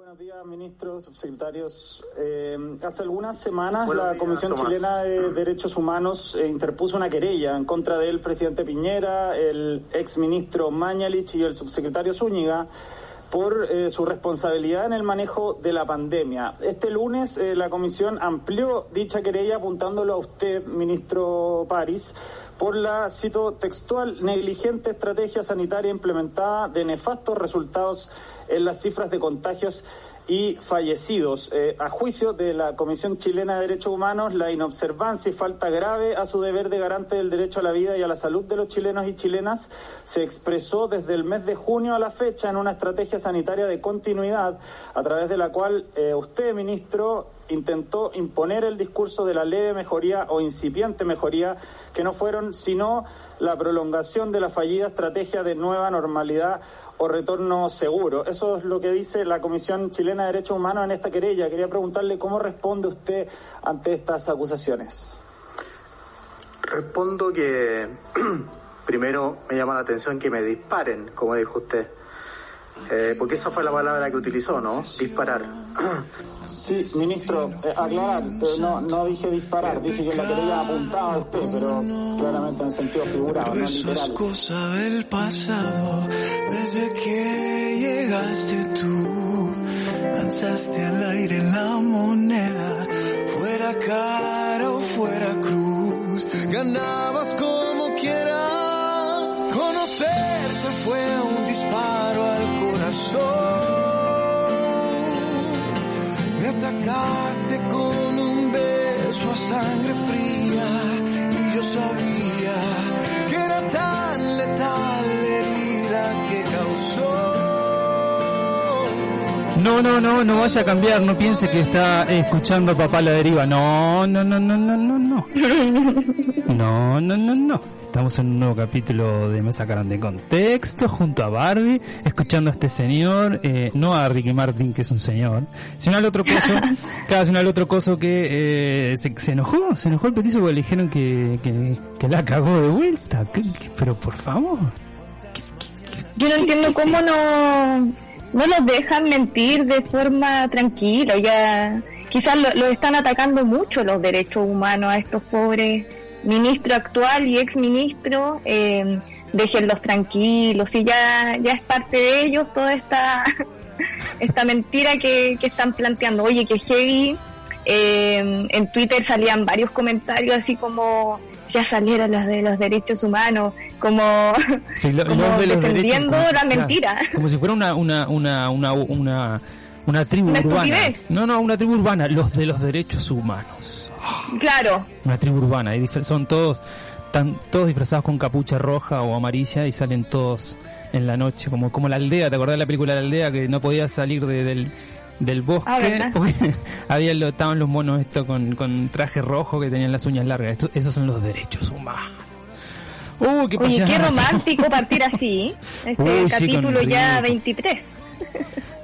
Buenos días, ministros, subsecretarios. Eh, hace algunas semanas la Comisión Chilena de Derechos Humanos eh, interpuso una querella en contra del presidente Piñera, el exministro Mañalich y el subsecretario Zúñiga por eh, su responsabilidad en el manejo de la pandemia. Este lunes eh, la comisión amplió dicha querella apuntándolo a usted, ministro París, por la, cito textual, negligente estrategia sanitaria implementada de nefastos resultados en las cifras de contagios y fallecidos. Eh, a juicio de la Comisión Chilena de Derechos Humanos, la inobservancia y falta grave a su deber de garante del derecho a la vida y a la salud de los chilenos y chilenas se expresó desde el mes de junio a la fecha en una estrategia sanitaria de continuidad a través de la cual eh, usted, ministro, intentó imponer el discurso de la leve mejoría o incipiente mejoría que no fueron sino la prolongación de la fallida estrategia de nueva normalidad o retorno seguro. Eso es lo que dice la Comisión Chilena de Derechos Humanos en esta querella. Quería preguntarle cómo responde usted ante estas acusaciones. Respondo que primero me llama la atención que me disparen, como dijo usted. Eh, porque esa fue la palabra que utilizó, ¿no? Disparar. Sí, ministro, eh, aclarar, eh, no, no dije disparar, dije que la quería apuntar a usted, pero claramente en sentido figurado, no literal. cosa del pasado, desde que llegaste tú, lanzaste al aire la moneda, fuera cara o fuera cruz, ganabas como quiera, conocerte fue un disparo al corazón, atacaste con un beso a sangre fría y yo sabía que era tan letal la herida que causó. No, no, no, no vaya a cambiar, no piense que está escuchando Papá a la deriva. No, no, no, no, no, no, no. No, no, no, no. Estamos en un nuevo capítulo de Mesa Grande de Contexto junto a Barbie, escuchando a este señor, eh, no a Ricky Martin, que es un señor, sino al otro coso, cada sino al otro coso que eh, se, se enojó, se enojó el petizo porque le dijeron que, que, que la cagó de vuelta. ¿Qué- qué- pero por favor. Yo no entiendo cómo no, no los dejan mentir de forma tranquila. Ya quizás lo, lo están atacando mucho los derechos humanos a estos pobres ministro actual y ex ministro. Eh, déjenlos tranquilos y ya ya es parte de ellos toda esta esta mentira que, que están planteando. Oye, que heavy. eh, en Twitter salían varios comentarios así como ya salieron los de los derechos humanos, como, Sí, lo- como los de los defendiendo derechos, como- la claro, mentira. como si fuera una, una, una, una, una, una tribu Una urbana. No, no, una tribu urbana, los de los derechos humanos. Claro, Una tribu urbana, y son todos, tan, todos disfrazados con capucha roja o amarilla y salen todos en la noche, como, como la aldea, ¿te acordás de la película La aldea que no podía salir de- del, del bosque? Ah, porque había lo- estaban los monos estos con, con traje rojo que tenían las uñas largas. Esto- esos son los derechos humanos. Uh, qué oye, qué payaso. romántico partir así. Este Uy, sí, capítulo ya Rico. 23.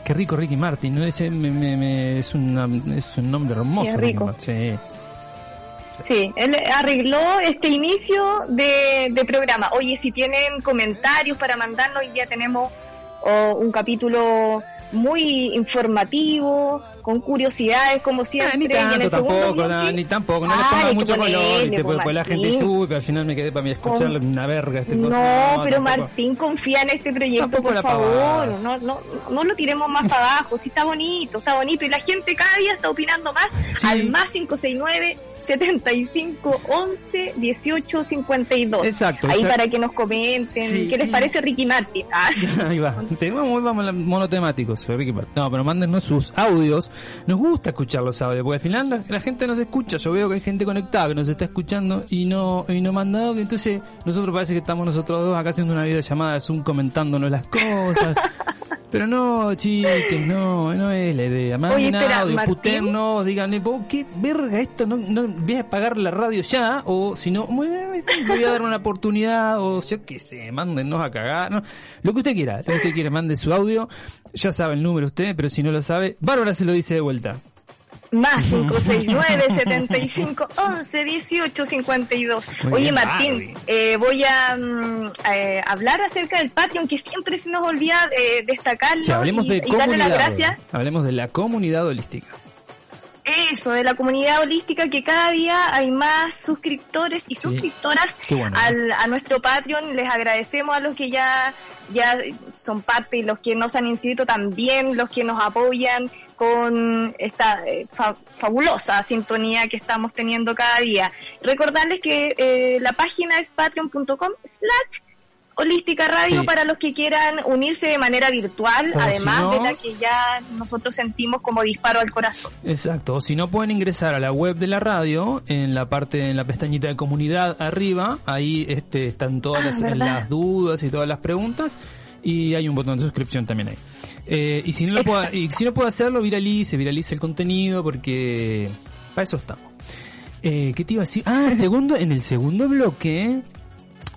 Qué rico Ricky Martin, ¿no? Ese me- me- me- es, una- es un nombre hermoso. Sí, es Ricky rico. Martin, sí. Sí, él arregló este inicio de, de programa. Oye, si tienen comentarios para mandarnos, hoy día tenemos oh, un capítulo muy informativo, con curiosidades como Ah, siempre. ni tanto el segundo tampoco, ni tampoco, no le Ay, pongan hay que mucho color, ponerle, ¿viste? pues, la gente dice, uy, pero al final me quedé para mí escuchar Con- una verga este No, pero tampoco. Martín confía en este proyecto, Tampoco por favor. No, no, no lo tiremos más para abajo. Sí, está bonito, está bonito. Y la gente cada día está opinando más Sí. al más 569 75 11 18 52. Exacto, Ahí exacto. para que nos comenten. Sí. ¿Qué les parece Ricky Martin? Ah, Ahí va. A la- monotemáticos, Ricky Martin. No, pero mándennos sus audios. Nos gusta escuchar los audios, porque al final la, la gente nos escucha. Yo veo que hay gente conectada que nos está escuchando y no, y no manda audio. Entonces, nosotros parece que estamos nosotros dos acá haciendo una videollamada de Zoom comentándonos las cosas. Pero no, chiques, no, no es la idea. Manden audio, Martín. putennos, díganle, "Po, ¿qué verga esto? No, no, voy a apagar la radio ya, o si no, voy a dar una oportunidad, o yo qué sé, mándennos a cagar, ¿no? Lo que usted quiera, lo que usted quiera, mande su audio, ya sabe el número usted, pero si no lo sabe, Bárbara se lo dice de vuelta. Más 569 75 11 18 52. Oye, Martín, eh, voy a mm, eh, hablar acerca del Patreon, que siempre se nos olvida eh, destacarlo hablemos de darle las gracias. Hablemos de la comunidad holística. Eso, de la comunidad holística, que cada día hay más suscriptores y suscriptoras al, a nuestro Patreon. Les agradecemos a los que ya, ya son parte y los que nos han inscrito también, los que nos apoyan con esta eh, fabulosa sintonía que estamos teniendo cada día. Recordarles que eh, la página es patreon.com slash Holística Radio para los que quieran unirse de manera virtual, además de la que ya nosotros sentimos como disparo al corazón. Exacto, o si no pueden ingresar a la web de la radio, en la parte, en la pestañita de comunidad arriba, ahí este, están todas ah, las, dudas y todas las preguntas, y hay un botón de suscripción también ahí. Eh, y si no lo puedo, y si no puedo hacerlo, viralice, viralice el contenido, porque para eso estamos. Eh, ¿Qué te iba a decir? Ah, segundo, en el segundo bloque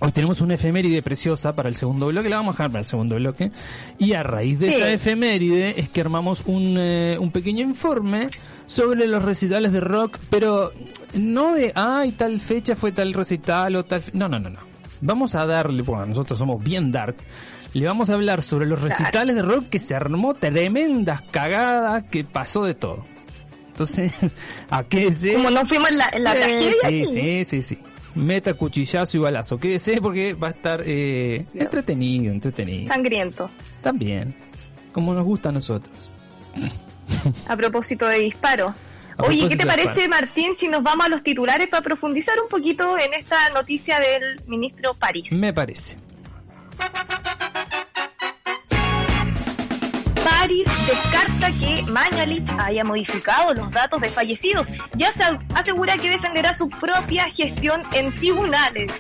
Hoy tenemos una efeméride preciosa para el segundo bloque, la vamos a dejar para el segundo bloque. Y a raíz de esa efeméride es que armamos un, eh, un pequeño informe sobre los recitales de rock, pero no de, ay, tal fecha fue tal recital o tal... No, no, no, no. Vamos a darle, bueno, nosotros somos bien dark, le vamos a hablar sobre los recitales de rock que se armó tremendas cagadas, que pasó de todo. Entonces, ¿a qué se...? Como no fuimos en la, en la tragedia sí, sí, sí, sí meta cuchillazo y balazo. Quédese porque va a estar eh, entretenido, entretenido. Sangriento. También, como nos gusta a nosotros. A propósito de disparo. Oye, ¿qué te parece, Martín, si nos vamos a los titulares para profundizar un poquito en esta noticia del ministro París? Me parece. París descarta que Mañalich haya modificado los datos de fallecidos. Ya se asegura que defenderá su propia gestión en tribunales.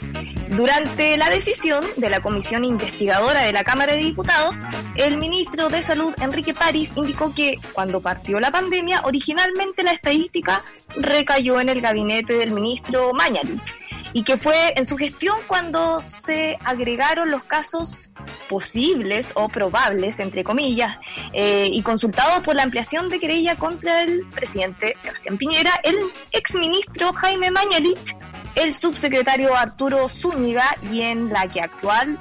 Durante la decisión de la comisión investigadora de la Cámara de Diputados, el ministro de Salud, Enrique París, indicó que cuando partió la pandemia, originalmente la estadística recayó en el gabinete del ministro Mañalich y que fue en su gestión cuando se agregaron los casos posibles o probables, entre comillas, eh, y consultados por la ampliación de querella contra el presidente Sebastián Piñera, el exministro Jaime Mañalich, el subsecretario Arturo Zúñiga y en la que actual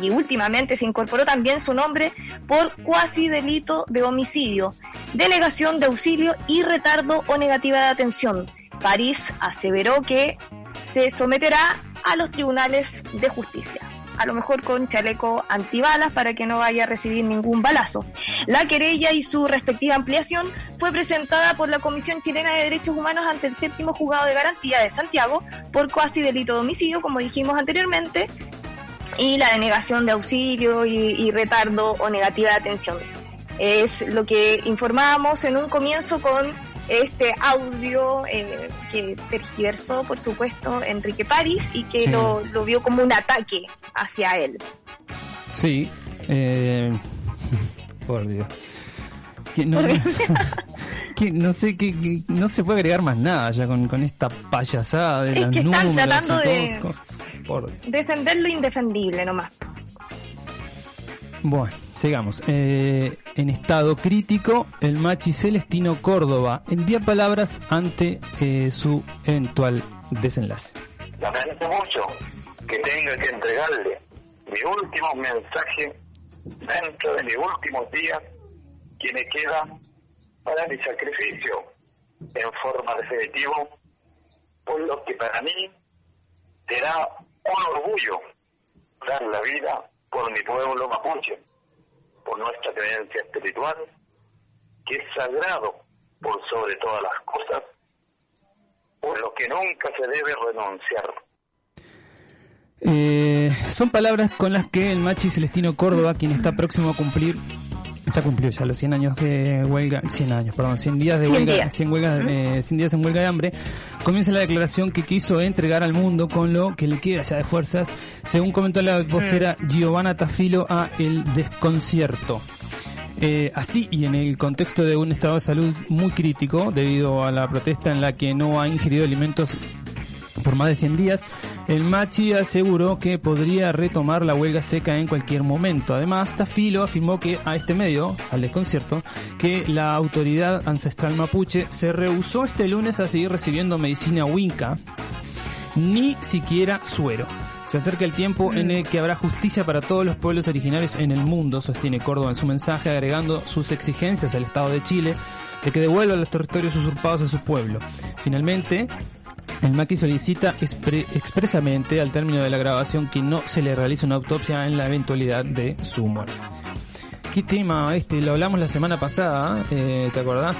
y últimamente se incorporó también su nombre por cuasi delito de homicidio, denegación de auxilio y retardo o negativa de atención. París aseveró que se someterá a los tribunales de justicia a lo mejor con chaleco antibalas para que no vaya a recibir ningún balazo. La querella y su respectiva ampliación fue presentada por la Comisión Chilena de Derechos Humanos ante el séptimo juzgado de garantía de Santiago por cuasi delito de homicidio, como dijimos anteriormente, y la denegación de auxilio y, y retardo o negativa de atención. Es lo que informábamos en un comienzo con este audio eh, que tergiversó, por supuesto, Enrique París y que lo, vio como un ataque hacia él. Sí, eh, por Dios. Que no, no sé que, no se puede agregar más nada ya con, con esta payasada de es las que están tratando de defender lo indefendible nomás. Bueno, sigamos. Eh, en estado crítico, el machi Celestino Córdoba envía palabras ante eh, su eventual desenlace. Lamento mucho que tenga que entregarle mi último mensaje dentro de mis últimos días que me queda para mi sacrificio en forma definitiva, por lo que para mí será un orgullo dar la vida por mi pueblo mapuche, por nuestra creencia espiritual, que es sagrado por sobre todas las cosas, por lo que nunca se debe renunciar. Eh, son palabras con las que el machi Celestino Córdoba, quien está próximo a cumplir se cumplió ya los 100 años de huelga, 100 años, perdón, 100 días de huelga, 100, eh, días en huelga de hambre, comienza la declaración que quiso entregar al mundo con lo que le queda ya de fuerzas, según comentó la vocera. Giovanna Tafilo a el desconcierto. Eh, así y en el contexto de un estado de salud muy crítico debido a la protesta en la que no ha ingerido alimentos por más de 100 días, El Machi aseguró que podría retomar la huelga seca en cualquier momento. Además, Tafilo afirmó que a este medio, al desconcierto, que la autoridad ancestral mapuche se rehusó este lunes a seguir recibiendo medicina Winca, ni siquiera suero. Se acerca el tiempo en el que habrá justicia para todos los pueblos originarios en el mundo, sostiene Córdoba en su mensaje, agregando sus exigencias al Estado de Chile de que devuelva los territorios usurpados a su pueblo. Finalmente, el Maqui solicita expresamente al término de la grabación que no se le realice una autopsia en la eventualidad de su muerte. ¿Qué tema este? Lo hablamos la semana pasada, eh, ¿te acordás?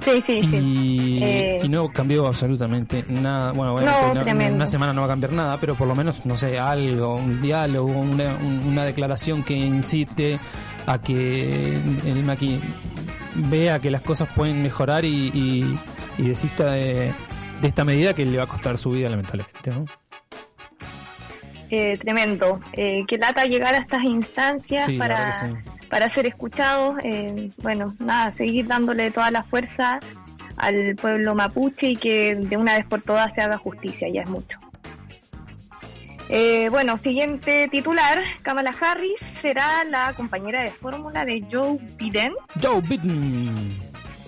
Sí, sí, y, sí. Eh, y no cambió absolutamente nada. Bueno, una, semana no va a cambiar nada, pero por lo menos, no sé, algo, un diálogo, una, una declaración que incite a que el Maqui vea que las cosas pueden mejorar y, y, desista de, de, esta medida que le va a costar su vida, lamentablemente. ¿no? Eh, tremendo. Eh, que lata llegar a estas instancias para para ser escuchados. Eh, bueno, nada, seguir dándole toda la fuerza al pueblo mapuche y que de una vez por todas se haga justicia, ya es mucho. Eh, bueno, siguiente titular, Kamala Harris será la compañera de fórmula de Joe Biden. Joe Biden.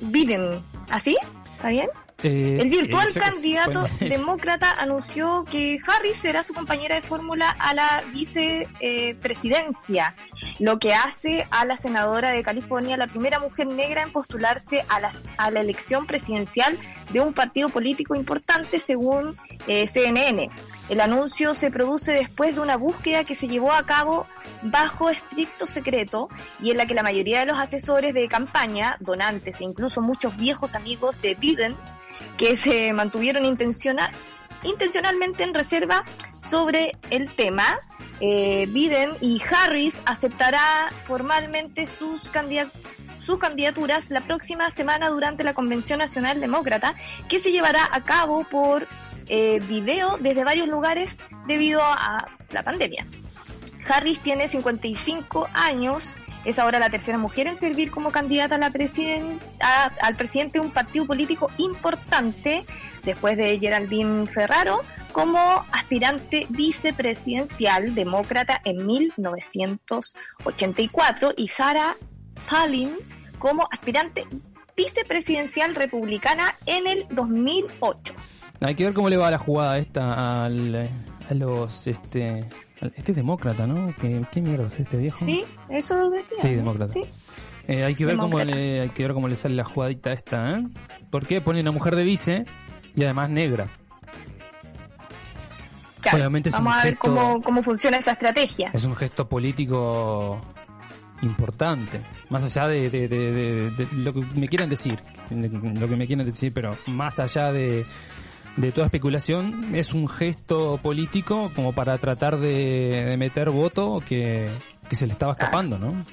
Biden, ¿así? ¿Está bien? Eh, el virtual candidato demócrata anunció que Harris será su compañera de fórmula a la vicepresidencia, lo que hace a la senadora de California la primera mujer negra en postularse a la, a la elección presidencial de un partido político importante según eh, CNN. El anuncio se produce después de una búsqueda que se llevó a cabo bajo estricto secreto y en la que la mayoría de los asesores de campaña, donantes e incluso muchos viejos amigos de Biden que se mantuvieron intencionalmente en reserva sobre el tema. Eh, Biden y Harris aceptará formalmente sus, sus candidaturas la próxima semana durante la Convención Nacional Demócrata, que se llevará a cabo por eh, video desde varios lugares debido a la pandemia. Harris tiene 55 años es ahora la tercera mujer en servir como candidata al presidente de un partido político importante, después de Geraldine Ferraro, como aspirante vicepresidencial demócrata en 1984 y Sarah Palin como aspirante vicepresidencial republicana en el 2008. Hay que ver cómo le va la jugada esta a los este este es demócrata, ¿no? ¿Qué, qué mierda es este viejo? Sí, eso decía. Sí, demócrata. Eh, hay, que ver cómo le, hay que ver cómo le sale la jugadita esta, ¿eh? ¿Por qué pone una mujer de vice y además negra? Obviamente vamos a ver cómo, cómo funciona esa estrategia. Es un gesto político importante, más allá de, de, de, lo que me quieran decir, lo que me quieran decir, pero más allá de, de toda especulación, es un gesto político como para tratar de, meter voto que, se le estaba escapando, ¿no?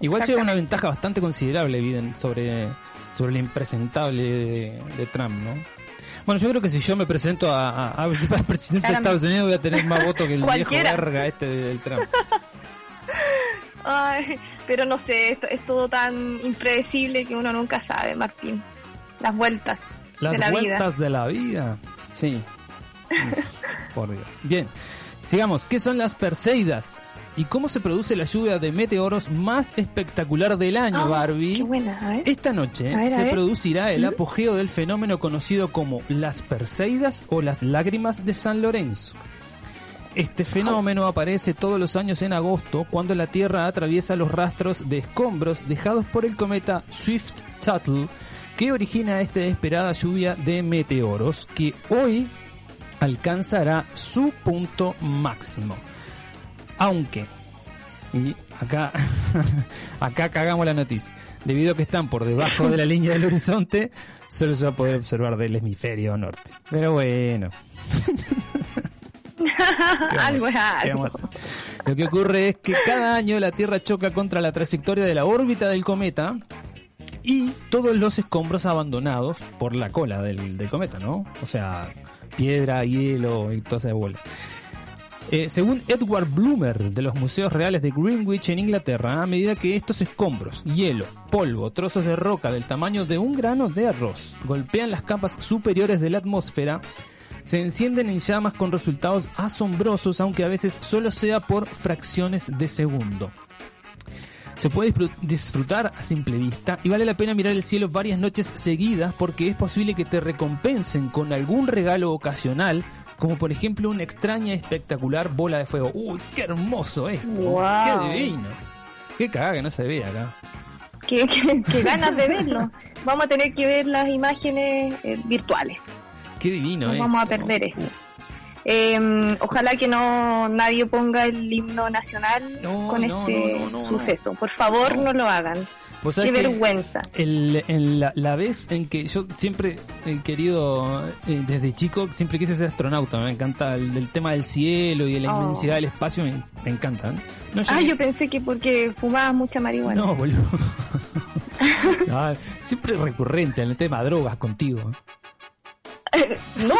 Igual lleva una ventaja bastante considerable Biden sobre, sobre el impresentable de, Trump, ¿no? Bueno, yo creo que si yo me presento a, a, presidente de Estados Unidos voy a tener más votos que el viejo verga este del Trump. Ay, pero no sé, esto es todo tan impredecible que uno nunca sabe, Martín. Las vueltas. Las vueltas de la vida. Sí. Por Dios. Bien. Sigamos. ¿Qué son las Perseidas? ¿Y cómo se produce la lluvia de meteoros más espectacular del año, ah, Barbie? Qué buena. Esta noche se producirá el apogeo del fenómeno conocido como las Perseidas o las lágrimas de San Lorenzo. Este fenómeno aparece todos los años en agosto cuando la Tierra atraviesa los rastros de escombros dejados por el cometa Swift-Tuttle que origina esta esperada lluvia de meteoros que hoy alcanzará su punto máximo. Aunque, y acá, acá cagamos la noticia, debido a que están por debajo de la línea del horizonte, solo se va a poder observar del hemisferio norte. Pero bueno. algo es algo. Lo que ocurre es que cada año la Tierra choca contra la trayectoria de la órbita del cometa y todos los escombros abandonados por la cola del, cometa, ¿no? O sea, piedra, hielo y toda esa bola. Según Edward Bloomer de los Museos Reales de Greenwich en Inglaterra, a medida que estos escombros, hielo, polvo, trozos de roca del tamaño de un grano de arroz golpean las capas superiores de la atmósfera, se encienden en llamas con resultados asombrosos, aunque a veces solo sea por fracciones de segundo. Se puede disfrutar a simple vista y vale la pena mirar el cielo varias noches seguidas porque es posible que te recompensen con algún regalo ocasional, como por ejemplo una extraña y espectacular bola de fuego. ¡Uy, qué hermoso es! ¡Qué divino! ¡Qué cagada que no se ve acá! Qué, ganas de verlo. Vamos a tener que ver las imágenes eh, virtuales. Qué divino, no Vamos a perder esto. Eh, ojalá que no nadie ponga el himno nacional con este suceso. Por favor, no lo hagan. Qué vergüenza. El, en la, vez en que yo siempre he querido, eh, desde chico, siempre quise ser astronauta. Me encanta el, tema del cielo y de la oh. inmensidad del espacio, me, me encantan. ah, yo pensé que porque fumabas mucha marihuana. No, boludo. siempre recurrente en el tema de drogas contigo. no,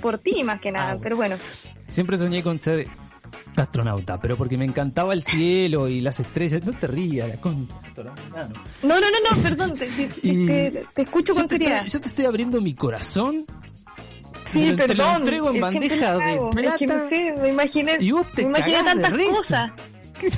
por, ti más que nada, ah, pero bueno. Siempre soñé con ser astronauta, pero porque me encantaba el cielo y las estrellas. No te rías, con... No, no, no, no, perdón, te, escucho con seriedad. yo te estoy abriendo mi corazón Sí, perdón. Te lo entrego en bandeja de plata. Es que no sé, me imaginé, y vos te me imaginé tantas cosas.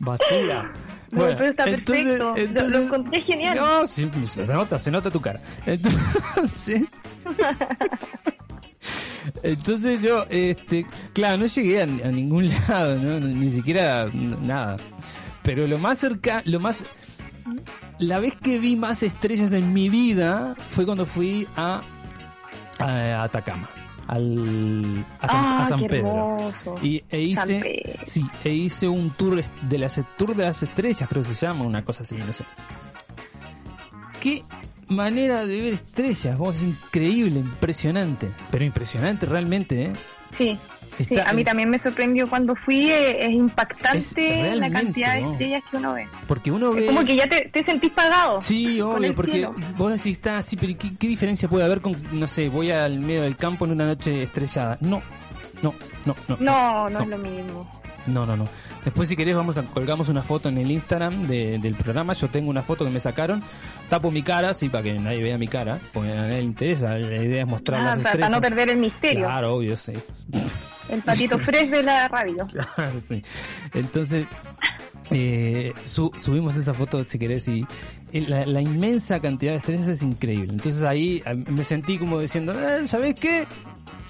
Basura. No, pero está perfecto. lo, encontré genial. No, sí, se nota, se nota tu cara. Entonces. Entonces yo, este, claro, no llegué a, ningún lado, ¿no? ni siquiera nada. Pero lo más cerca, lo más, la vez que vi más estrellas en mi vida fue cuando fui a, a Atacama al, a San, ah, Pedro. Y e hice, sí, e hice un tour de las tour de las estrellas, creo que se llama, una cosa así, no sé. Qué manera de ver estrellas, vos, es increíble, impresionante, pero impresionante realmente, ¿eh? Sí sí, a mí también me sorprendió cuando fui, eh, es, impactante la cantidad de estrellas que uno ve. Porque uno ve... Es como que ya te, sentís pagado. Sí, obvio, porque vos decís, está así, pero ¿qué, diferencia puede haber con, no sé, voy al medio del campo en una noche estrellada? No, no, no, no. No, no, es lo mismo. No, no, no. Después si querés vamos a colgamos una foto en el Instagram del programa. Yo tengo una foto que me sacaron. Tapo mi cara, sí, para que nadie vea mi cara, porque a nadie le interesa. La idea es mostrar ah, las Para no perder el misterio. Claro, obvio, sí. El patito fresh de la radio. Entonces, eh, subimos esa foto, si querés, y la, inmensa cantidad de estrellas es increíble. Entonces ahí me sentí como diciendo, eh, ¿sabes qué?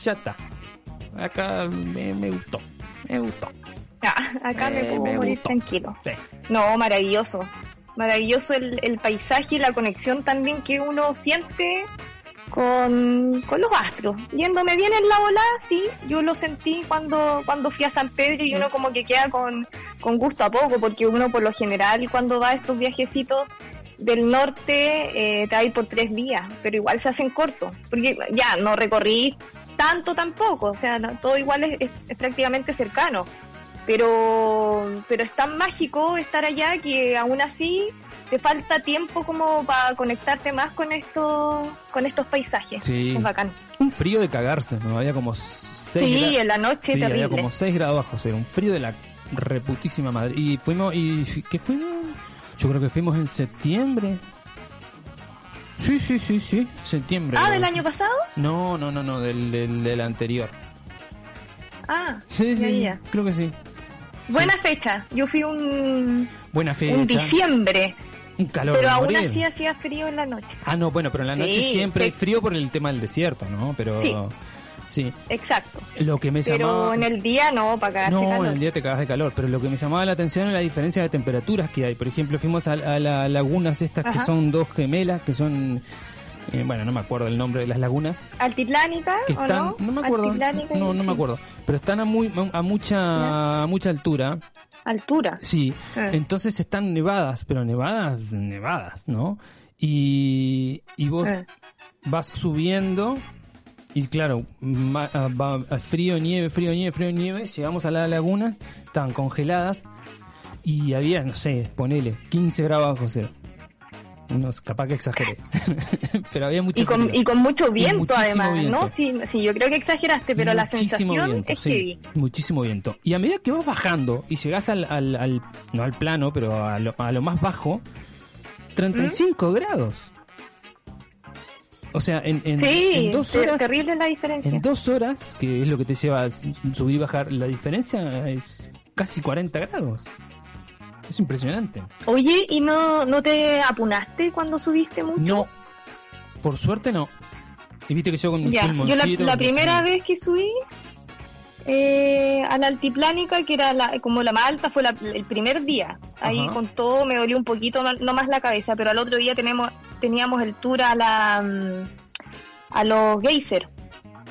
Ya está. Acá me, gustó. Me gustó. Acá me eh, puedo morir tranquilo. No, maravilloso. Maravilloso el, el paisaje y la conexión también que uno siente con, con los astros. Yéndome bien en la ola, sí, yo lo sentí cuando, cuando fui a San Pedro y uno como que queda con, con gusto a poco, porque uno por lo general cuando va a estos viajecitos del norte eh, te va a ir por tres días, pero igual se hacen cortos, porque ya no recorrí tanto tampoco, o sea, todo igual es, es prácticamente cercano, pero, pero es tan mágico estar allá que aún así te falta tiempo como para conectarte más con estos con estos paisajes. Sí. Es bacán. Un frío de cagarse, ¿no? Había como 6 Sí, en la noche sí, había como 6 grados bajo cero, un frío de la reputísima madre. Y fuimos, y ¿qué fuimos? Yo creo que fuimos en septiembre. Sí, sí, sí, sí, septiembre. Ah, ¿del año pasado? No, no, no, no, del, del, anterior. Ah, sí, sí, creo que sí. Buena fecha. Yo fui un. Buena fecha. Un diciembre. Un calor. Pero aún así hacía frío en la noche. Ah, no, bueno, pero en la noche siempre hay frío por el tema del desierto, ¿no? Pero. Sí. Sí. Exacto. Lo que me pero en el día no, para No, en el día te cagas de calor, pero lo que me llamaba la atención es la diferencia de temperaturas que hay. Por ejemplo, fuimos a, las lagunas estas que son dos gemelas, que son eh, bueno, no me acuerdo el nombre de las lagunas. Altiplánica, que están, no? me acuerdo. No, no me acuerdo. Pero están a muy a mucha a mucha altura altura. Sí, ah. entonces están nevadas, pero nevadas, nevadas, ¿no? Y, y vos ah. vas subiendo y claro, ah, va, frío, nieve, frío, nieve, frío, nieve, llegamos a la laguna, estaban congeladas y había, no sé, ponele, 15 grados bajo cero. Unos, capaz que exageré. pero había mucho y con, y con mucho viento además, ¿no? Sí, sí, yo creo que exageraste, pero la sensación es que Muchísimo viento. Y a medida que vas bajando y llegas al, al, no al plano, pero a lo, a lo más bajo, 35 ¿Mm? grados. O sea, en, en, Sí, en dos horas. terrible la diferencia. En dos horas, que es lo que te lleva a subir y bajar, la diferencia es casi 40 grados. Es impresionante. Oye, ¿y no, no te apunaste cuando subiste mucho? No, por suerte no. Y viste que yo con Ya, yo la, la primera vez que subí eh, a la altiplánica, que era la, como la más alta, fue la- el primer día. Ahí Ajá. con todo me dolió un poquito, no, no más la cabeza, pero al otro día tenemos, teníamos el tour a la mm, a los geysers,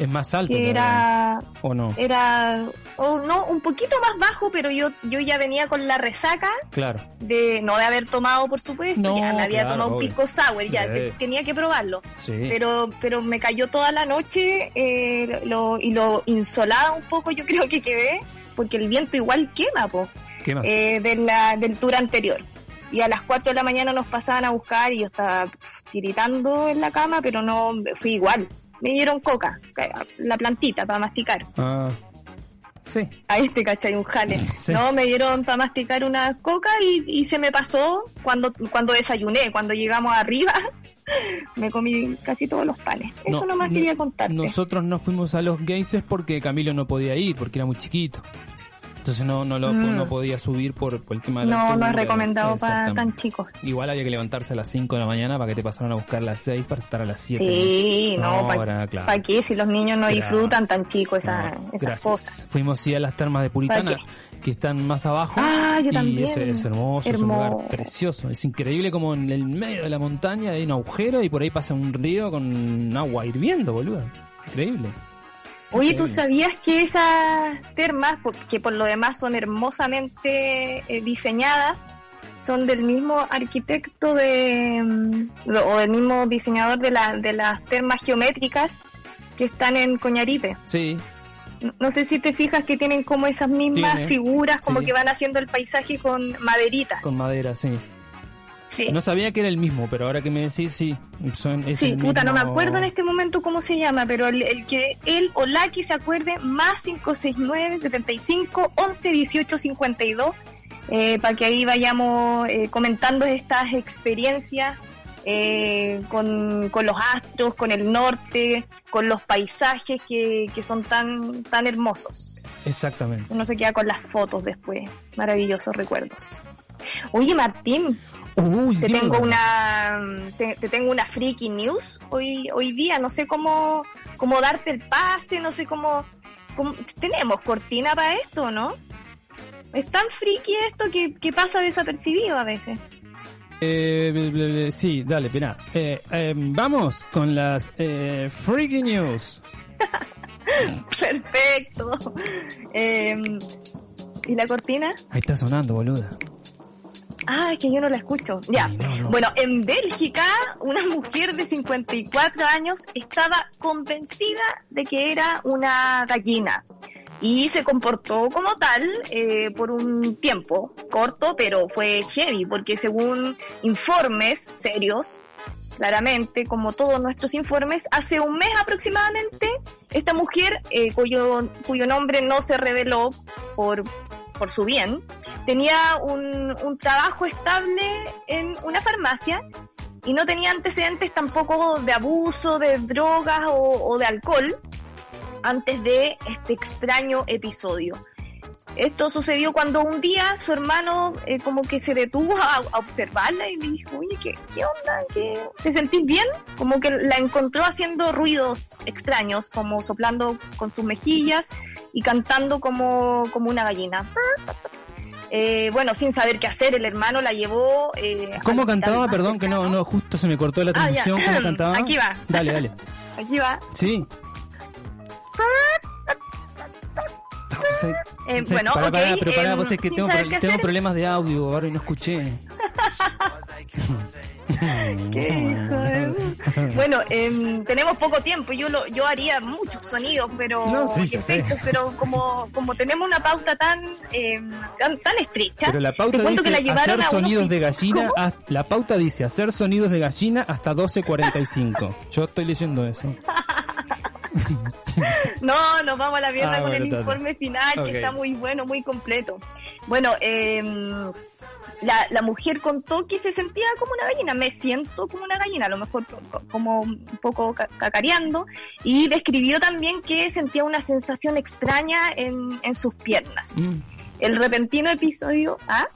Es más alto. que era ¿O no? era oh, no un poquito más bajo, pero yo yo ya venía con la resaca Claro. de no de haber tomado, por supuesto, No, ya me había claro, tomado un pisco sour, ya Sí. tenía que probarlo Sí. pero pero me cayó toda la noche eh, lo, y lo insolada un poco yo creo que quedé porque el viento igual quema po, ¿Qué más? eh, de la, del tour anterior y a las 4 de la mañana nos pasaban a buscar y yo estaba pf, tiritando en la cama pero no fui igual me dieron coca la plantita para masticar Ah, sí. a este cachai un jale Sí. no me dieron para masticar una coca y, y se me pasó cuando cuando desayuné cuando llegamos arriba me comí casi todos los panes eso No, nomás no- quería contarte Nosotros no fuimos a los geysers porque Camilo no podía ir, porque era muy chiquito. Entonces no, no, lo, Mm. no podía subir por, por el tema de la no no es altura. recomendado para tan chicos Igual había que levantarse a las 5 de la mañana para que te pasaran a buscar a las 6 para estar a las 7. sí no, No, para claro. qué si los niños no disfrutan tan chicos esa- No, esas cosas Fuimos sí a las termas de Puritana, ¿Para que están más abajo. Ah, yo y también. Es, es hermoso, es un lugar Hermoso. precioso. Es increíble como en el medio de la montaña hay un agujero y por ahí pasa un río con agua hirviendo, boludo. Increíble. Oye, ¿tú sabías que esas termas, que por lo demás son hermosamente eh, diseñadas, son del mismo arquitecto de, mm, o del mismo diseñador de, la, de las termas geométricas que están en Coñaripe? Sí, No- No sé si te fijas que tienen como esas mismas Tiene, figuras, como sí. que van haciendo el paisaje con maderita. con madera, sí. Sí, No sabía que era el mismo, pero ahora que me decís, sí. Son, es sí el puta, no me acuerdo en este momento cómo se llama, pero el, el que él o la que se acuerde, más 569 75 11 18 52, eh, para que ahí vayamos eh, comentando estas experiencias eh, con, con los astros, con el norte, con los paisajes que, que son tan, tan hermosos. Exactamente. Uno se queda con las fotos después, maravillosos recuerdos. Oye, Martín, Uy, te Dios. tengo una te, te tengo una freaky news hoy hoy día no sé cómo cómo darte el pase no sé cómo, cómo- tenemos cortina para esto no es tan friki esto que, que pasa desapercibido a veces Eh, ble- ble- ble- sí, dale, pena. Eh, eh, vamos con las eh, Freaky News. perfecto Eh, y la cortina Ahí está sonando, boluda. Ah, es que yo no la escucho. Ya. Ay, no, no. Bueno, en Bélgica, una mujer de 54 años estaba convencida de que era una gallina y se comportó como tal eh, por un tiempo corto, pero fue heavy, porque según informes serios, claramente, como todos nuestros informes, hace un mes aproximadamente, esta mujer, eh, cuyo, cuyo nombre no se reveló por, por su bien, tenía un, trabajo estable en una farmacia y no tenía antecedentes tampoco de abuso de drogas o, de alcohol antes de este extraño episodio. Esto sucedió cuando un día su hermano eh, como que se detuvo a, a observarla y le dijo, oye, ¿qué, qué onda? ¿Qué, ¿Te sentís bien? Como que la encontró haciendo ruidos extraños, como soplando con sus mejillas y cantando como, como una gallina. Eh, bueno, sin saber qué hacer, el hermano la llevó... Eh, ¿Cómo cantaba? Perdón que no, no, justo se me cortó la Ah, transmisión. ¿Cómo cantaba? Aquí va. Dale, dale. Aquí va. Sí. Eh, sí, bueno, pará, ok, pará, pero pará, em, vos es que tengo, pro- tengo problemas de audio ahora y no escuché. Qué hijo de- Bueno, em, tenemos poco tiempo. Yo lo, yo haría muchos sonidos, pero No, sí, efectos, pero como como tenemos una pauta tan em, tan, tan estrecha, Pero la pauta dice que la hacer sonidos de gallina. La pauta dice hacer sonidos de gallina hasta 12.45. Yo estoy leyendo eso. no, nos vamos a la mierda ah, con el informe final, que está muy bueno, muy completo. Bueno, eh, la, la, mujer contó que se sentía como una gallina, me siento como una gallina, a lo mejor como un poco cacareando, y describió también que sentía una sensación extraña en, en sus piernas. Mm. El repentino episodio... ¿Ah?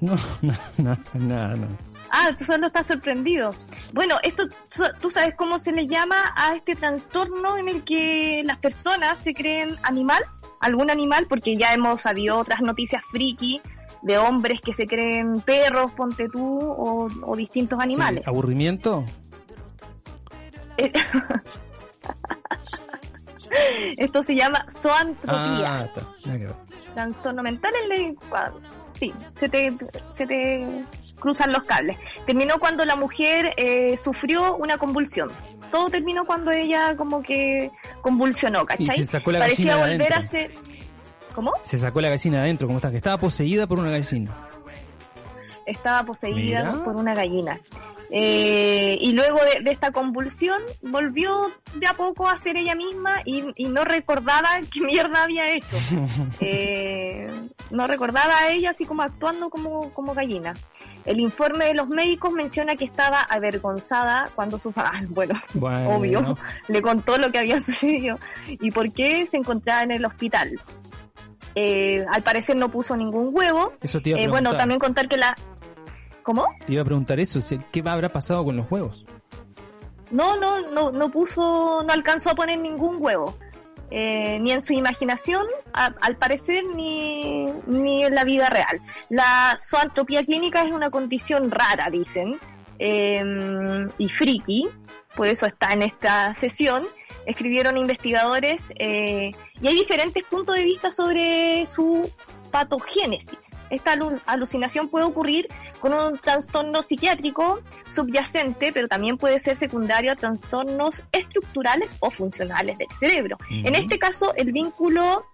No, no, no, no, no. Ah, tú solo estás sorprendido. Bueno, esto, tú sabes cómo se le llama a este trastorno en el que las personas se creen animal, algún animal, porque ya hemos sabido otras noticias friki de hombres que se creen perros, ponte tú, o, distintos animales. ¿Aburrimiento? Eh, esto se llama zoantropía. Ah, Trastorno mental en el Sí, se te, se te cruzan los cables. Terminó cuando la mujer eh, sufrió una convulsión. Todo terminó cuando ella como que convulsionó, ¿cachai? Y se sacó la Parecía volver a ser ¿Cómo? Se sacó la gallina adentro, ¿cómo está? Que estaba poseída por una gallina. Estaba poseída por una gallina. Eh, y luego de, esta convulsión volvió de a poco a ser ella misma y, no recordaba qué mierda había hecho. Eh, no recordaba a ella así como actuando como, como gallina. El informe de los médicos menciona que estaba avergonzada cuando su ah, bueno, obvio, le contó lo que había sucedido y por qué se encontraba en el hospital. Eh, al parecer no puso ningún huevo. Eso te iba a eh, bueno, también contar que la... ¿Cómo? Te iba a preguntar eso, ¿qué habrá pasado con los huevos? No, no, no, no puso, no alcanzó a poner ningún huevo. Eh, ni en su imaginación, al parecer, ni, ni en la vida real. La zoantropía clínica es una condición rara, dicen, y friki, por eso está en esta sesión, escribieron investigadores eh, y hay diferentes puntos de vista sobre su patogénesis. Esta alucinación puede ocurrir con un trastorno psiquiátrico subyacente, pero también puede ser secundario a trastornos estructurales o funcionales del cerebro. En este caso, el vínculo,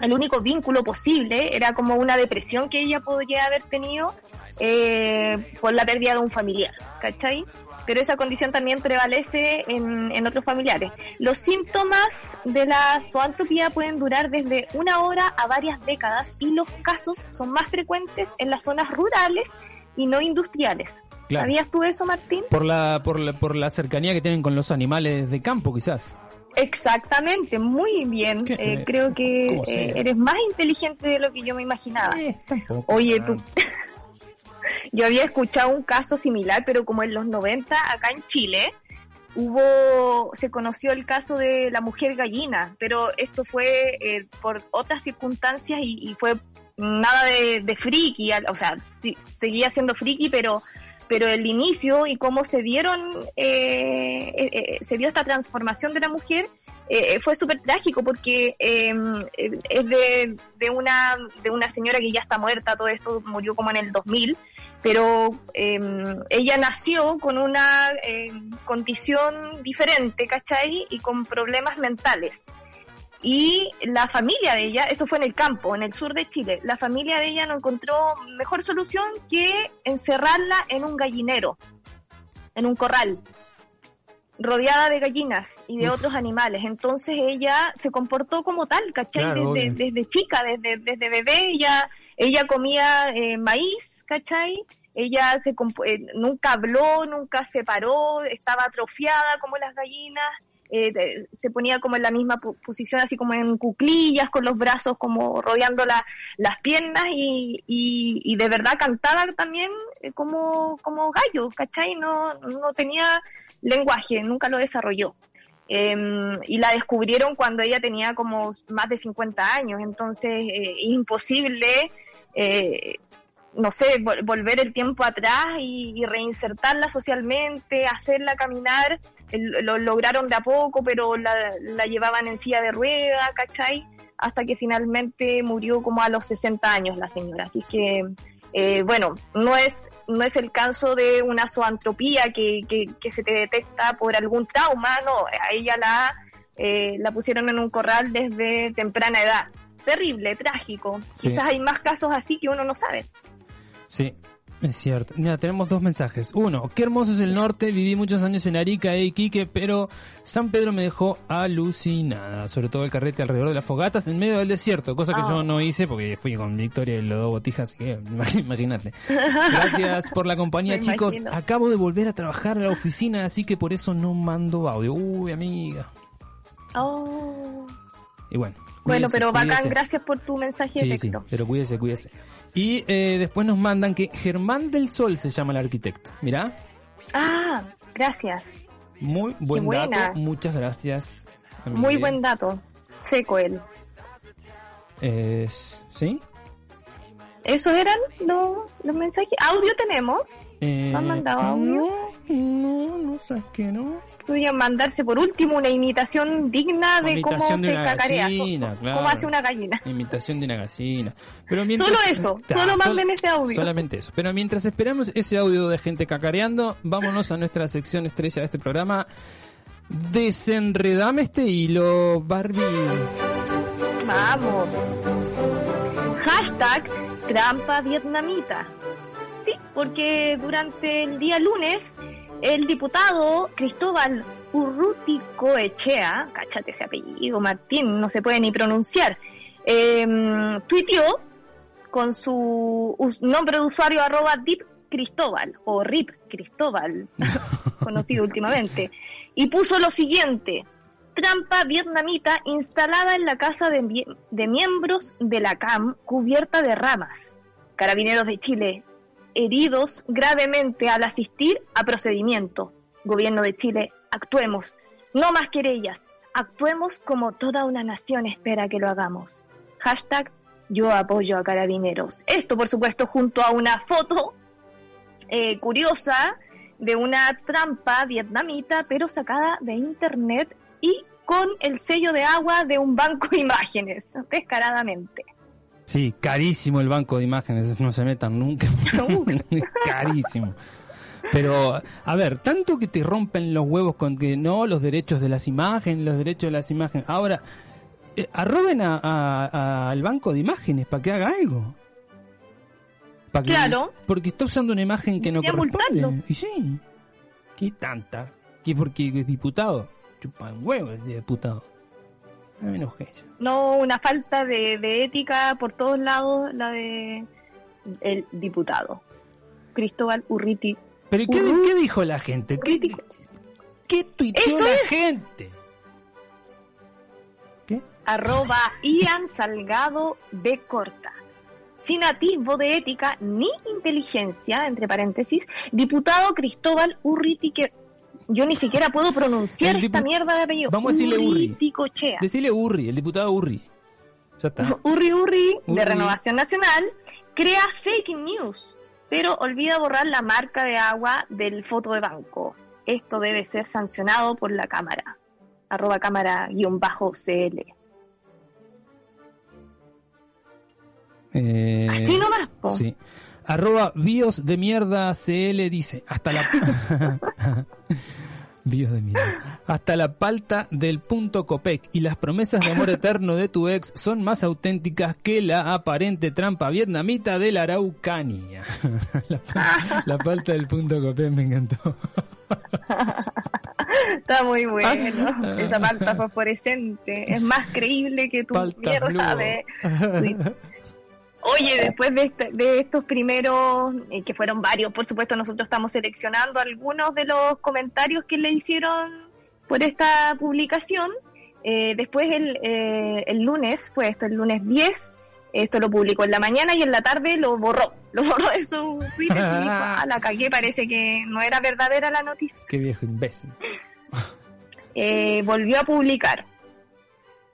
el único vínculo posible era como una depresión que ella podría haber tenido eh, por la pérdida de un familiar, ¿cachai? Pero esa condición también prevalece en, otros familiares. Los síntomas de la zoantropía pueden durar desde una hora a varias décadas y los casos son más frecuentes en las zonas rurales y no industriales. ¿Sabías tú eso, Martín? Por la, por, la, por la cercanía que tienen con los animales de campo, quizás. Exactamente, muy bien. Eh, creo que eh, eres más inteligente de lo que yo me imaginaba. Eh, Oye, tú... Yo había escuchado un caso similar, pero como en los 90, acá en Chile, hubo, se conoció el caso de la mujer gallina, pero esto fue eh, por otras circunstancias y, fue nada de, friki, o sea, seguía siendo friki, pero pero el inicio y cómo se dieron, eh, eh, se dio esta transformación de la mujer fue súper trágico porque em, es de, de, una, de una señora que ya está muerta, todo esto murió como en el 2000, pero em, ella nació con una em, condición diferente, ¿cachai? Y con problemas mentales. Y la familia de ella, esto fue en el campo, en el sur de Chile, la familia de ella no encontró mejor solución que encerrarla en un gallinero, en un corral, rodeada de gallinas y de otros animales. Entonces ella se comportó como tal, ¿cachai? desde, chica, desde, desde bebé, ella, ella comía eh, maíz, ¿cachai? Ella se eh, nunca habló, nunca se paró, estaba atrofiada como las gallinas, eh, se ponía como en la misma posición, así como en cuclillas, con los brazos como rodeando las piernas y, y, de verdad cantaba también eh, como, como gallo, ¿cachai? No, no tenía lenguaje, nunca lo desarrolló. Em, y la descubrieron cuando ella tenía como más de 50 años, entonces imposible eh, no sé, volver el tiempo atrás y, reinsertarla socialmente, hacerla caminar, lo lograron de a poco, pero la, llevaban en silla de rueda, ¿cachai? Hasta que finalmente murió como a los 60 años la señora. Así que, eh, bueno, no es, no es el caso de una zoantropía que, que, se te detecta por algún trauma, no, a ella la, eh, la pusieron en un corral desde temprana edad. Terrible, trágico. Quizás hay más casos así que uno no sabe. Sí. Es cierto. Mira, tenemos dos mensajes. Uno, qué hermoso es el norte. Viví muchos años en Arica e Iquique, pero San Pedro me dejó alucinada. Sobre todo el carrete alrededor de las fogatas en medio del desierto. Cosa que yo no hice porque fui con Victoria y los dos botijas. Así que imagínate. Gracias por la compañía, chicos. Acabo de volver a trabajar en la oficina, así que por eso no mando audio. Uy, amiga. Oh. Y bueno. bueno, pero bacán, gracias por tu mensaje de texto. Sí, pero cuídese, cuídese. Y eh, después nos mandan que Germán del Sol se llama el arquitecto. Mirá. Ah, gracias. Muy buen dato. Muchas gracias. Muy buen dato. Seco él. Eh, ¿Sí? ¿Esos eran los, los mensajes? ¿Audio tenemos? Eh, han mandado audio? No, no, no sé qué no podrían mandarse por último una imitación digna de cómo se cacarea. Cómo hace una gallina. Imitación de una gallina. Pero solo eso, solo manden ese audio. Solamente eso. Pero mientras esperamos ese audio de gente cacareando, vámonos a nuestra sección estrella de este programa. Desenredame este hilo, Barbie. Vamos. Hashtag trampa vietnamita. Sí, porque durante el día lunes el diputado Cristóbal Urruticoechea, cachate ese apellido, Martín, no se puede ni pronunciar, eh, tuiteó con su nombre de usuario arroba Deep Cristóbal o RIP Cristóbal, conocido últimamente, y puso lo siguiente, trampa vietnamita instalada en la casa de, de miembros de la CAM cubierta de ramas. Carabineros de Chile heridos gravemente al asistir a procedimiento. Gobierno de Chile, actuemos. No más querellas. Actuemos como toda una nación espera que lo hagamos. Hashtag yo apoyo a carabineros. Esto, por supuesto, junto a una foto eh, curiosa de una trampa vietnamita, pero sacada de internet y con el sello de agua de un banco de imágenes, descaradamente. Sí, carísimo el banco de imágenes, no se metan nunca. carísimo. Pero, a ver, tanto que te rompen los huevos con que no, los derechos de las imágenes, los derechos de las imágenes. Ahora, eh, arroben al banco de imágenes para que haga algo. claro. Porque está usando una imagen que no corresponde. Y sí. ¿Qué tanta? ¿Qué porque es diputado? Chupa un huevo No, una falta de, ética por todos lados, la de el diputado. Cristóbal Urriti. ¿Pero qué, dijo la gente? ¿Qué, qué tuiteó la gente? ¿Qué? Arroba Ian Salgado B. Corta. Sin atisbo de ética ni inteligencia, entre paréntesis, diputado Cristóbal Urriti que yo ni siquiera puedo pronunciar esta mierda de apellido. Vamos a decirle Urri. Decirle Urri, el diputado Urri. Ya está. Urri, Urri, de Renovación Nacional, crea fake news, pero olvida borrar la marca de agua del foto de banco. Esto debe ser sancionado por la Cámara. Arroba cámara guion bajo CL. Eh, Así nomás, po. Sí. Arroba bios de mierda CL dice, hasta la... bios de mierda. Hasta la palta del punto Copec y las promesas de amor eterno de tu ex son más auténticas que la aparente trampa vietnamita de la Araucanía. la, palta del punto Copec me encantó. Está muy bueno. Esa palta fosforescente es más creíble que tu mierda de... Oye, después de, este, de estos primeros, eh, que fueron varios, por supuesto nosotros estamos seleccionando algunos de los comentarios que le hicieron por esta publicación. Eh, después el, eh, el lunes, fue esto, el lunes 10, esto lo publicó en la mañana y en la tarde lo borró. Lo borró de su Twitter y dijo, ah, la cagué, parece que no era verdadera la noticia. Qué viejo imbécil. volvió a publicar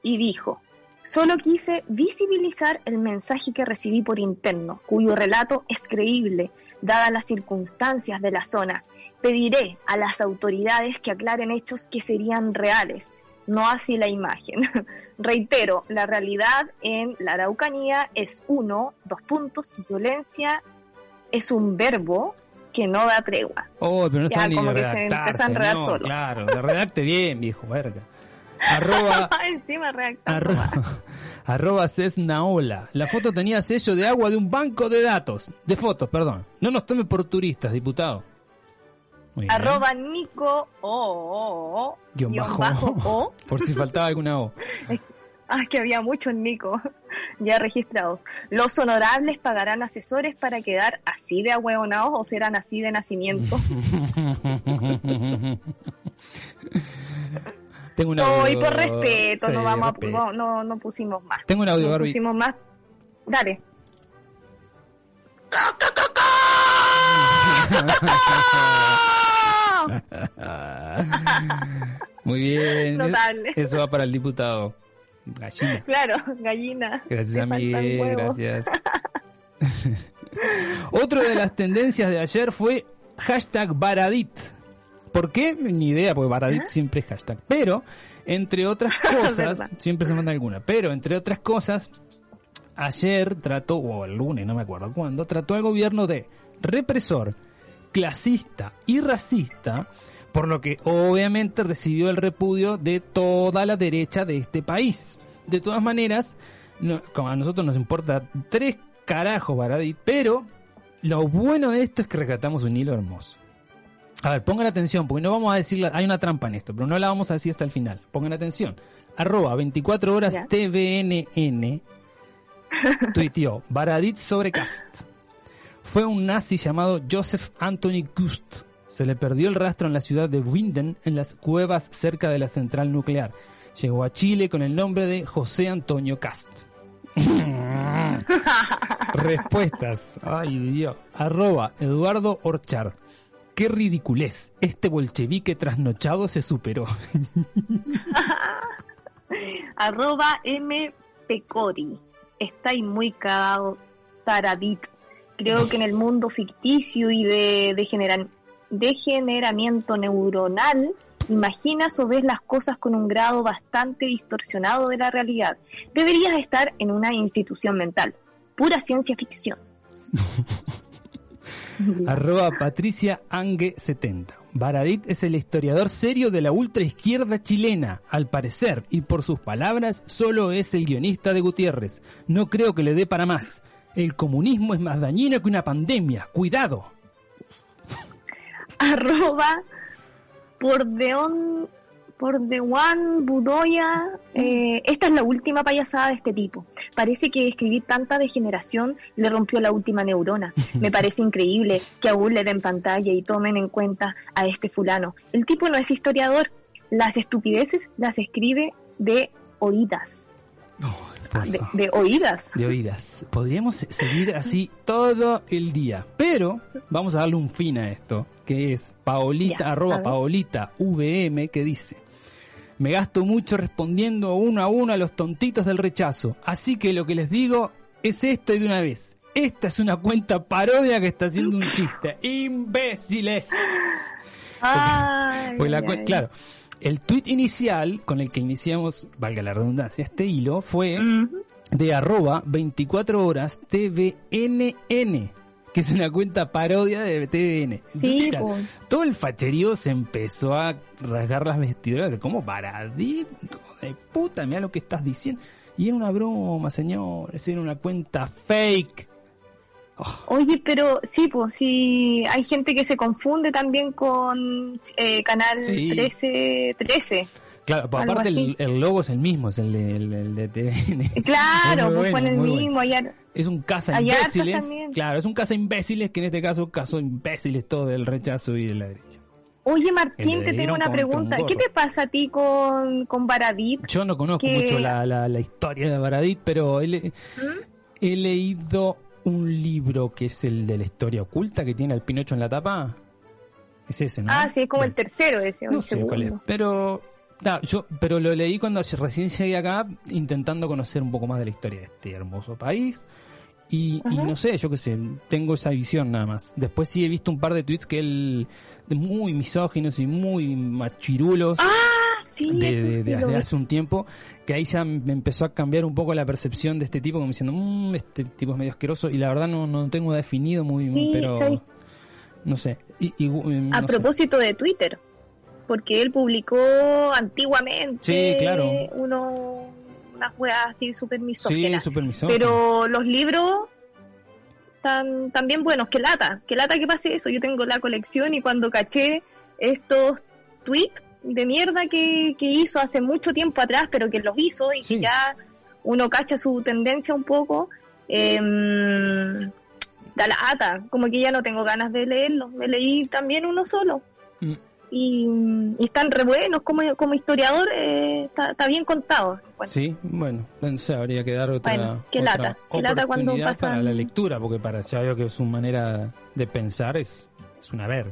y dijo, Solo quise visibilizar el mensaje que recibí por interno, cuyo relato es creíble, dadas las circunstancias de la zona. Pediré a las autoridades que aclaren hechos que serían reales, no así la imagen. Reitero, la realidad en la Araucanía es uno, dos puntos, violencia es un verbo que no da tregua. Oh, pero no ya, como que se a solo. Claro, redacte bien, viejo, verga. Arroba, Encima arroba, arroba Cesnaola. La foto tenía sello de agua de un banco de datos, de fotos, perdón. No nos tome por turistas, diputado. Arroba Nico o, o, o, Guión guion bajo. bajo o. Por si faltaba alguna O. Ah, que había muchos Nico ya registrados. Los honorables pagarán asesores para quedar así de ahueonados o serán así de nacimiento. Tengo un No, audio. y por respeto, Sí, no vamos a- respeto. no, no, no pusimos más. Tengo un audio, no Barbie. pusimos más. Dale. Muy bien. Notable. Eso va para el diputado. Gallina. Claro, gallina. Gracias, Te faltan Miguel. huevos. Gracias. Otro de las tendencias de ayer fue hashtag Baradit. ¿Por qué? Ni idea, porque Baradit siempre es hashtag. Pero, entre otras cosas, siempre se manda alguna, pero entre otras cosas, ayer trató, o el lunes, no me acuerdo cuándo, trató al gobierno de represor, clasista y racista, por lo que obviamente recibió el repudio de toda la derecha de este país. De todas maneras, no- como a nosotros nos importa tres carajos Baradit, pero lo bueno de esto es que rescatamos un hilo hermoso. A ver, pongan atención, porque no vamos a decir, hay una trampa en esto, pero no la vamos a decir hasta el final. Pongan atención. Arroba 24 horas Ya. TVNN tuiteó Baradit sobre Cast. Fue un nazi llamado Joseph Anthony Gust. Se le perdió el rastro en la ciudad de Winden, en las cuevas cerca de la central nuclear. Llegó a Chile con el nombre de José Antonio Cast. Respuestas. Ay, Dios. Arroba Eduardo Orchard. Qué ridiculez. Este bolchevique trasnochado se superó. Arroba M. Pecori. Estáis muy cagado, taradit. Creo que en el mundo ficticio y de degenera- degeneramiento neuronal, imaginas o ves las cosas con un grado bastante distorsionado de la realidad. Deberías estar en una institución mental. Pura ciencia ficción. Arroba Patricia Angue 70. Baradit es el historiador serio de la ultraizquierda chilena, al parecer, y por sus palabras, solo es el guionista de Gutiérrez. No creo que le dé para más. El comunismo es más dañino que una pandemia. Cuidado. arroba por deon por de Juan Budoya eh, esta es la última payasada de este tipo. Parece que escribir tanta degeneración le rompió la última neurona. Me parece increíble que aún le den pantalla y tomen en cuenta a este fulano. El tipo no es historiador. Las estupideces las escribe de oídas. Por de, de oídas. De oídas. Podríamos seguir así todo el día, pero vamos a darle un fin a esto, que es Paolita, Ya, arroba. Paolita VM, que dice, me gasto mucho respondiendo uno a uno a los tontitos del rechazo, así que lo que les digo es esto y de una vez. Esta es una cuenta parodia que está haciendo un chiste. ¡Imbéciles! Ay, Porque la ay, cu- ay. claro, el tweet inicial con el que iniciamos, valga la redundancia, este hilo fue de arroba 24 horas TVNN, que es una cuenta parodia de TVN. Sí, po. todo el facherío se empezó a rasgar las vestiduras de como hijo de puta, mira lo que estás diciendo. Y era una broma, señores, era una cuenta fake. Oye, pero sí, pues sí, hay gente que se confunde también con eh, Canal Sí. 13, 13. Claro, aparte el, logo es el mismo, es el de, el- el de TVN. Claro, pues bueno, con el bueno. mismo. allá- Es un caza imbéciles. Claro, es un caza imbéciles que en este caso cazó imbéciles todo del rechazo y de la derecha. Oye, Martín, te tengo una un pregunta. ¿Qué te pasa a ti con, con Baradit? Yo no conozco Que- mucho la, la, la historia de Baradit, pero he, le- he leído un libro que es el de la historia oculta que tiene al Pinocho en la tapa. Es ese, ¿no? Ah, sí, es como el Bueno, tercero ese, No sé cuál es, pero yo pero lo leí cuando recién llegué acá intentando conocer un poco más de la historia de este hermoso país. Y, y no sé, yo qué sé, tengo esa visión nada más. Después sí he visto un par de tweets que él muy misóginos y muy machirulos Ah, sí, de, hace un tiempo que ahí ya me empezó a cambiar un poco la percepción de este tipo como diciendo "Mm, este tipo es medio asqueroso y la verdad no, no tengo definido muy Sí, pero no sé. Y, y, em, A sé. propósito de Twitter, porque él publicó antiguamente Sí, claro. uno, unas weas así súper misóginas. Sí. Pero los libros están también buenos. Que lata, que lata que pase eso. Yo tengo la colección y cuando caché estos tweets de mierda que, que hizo hace mucho tiempo atrás, pero que los hizo y Sí. que ya uno cacha su tendencia un poco, em, da lata. Como que ya no tengo ganas de leerlos. Me leí también uno solo. Y, y están re buenos como, como historiador, eh, está, está bien contado. Bueno, Sí, bueno, entonces habría que dar otra, Bueno, qué otra lata, qué lata cuando pasan- para la lectura, porque para ya veo que su manera de pensar es, es una verga.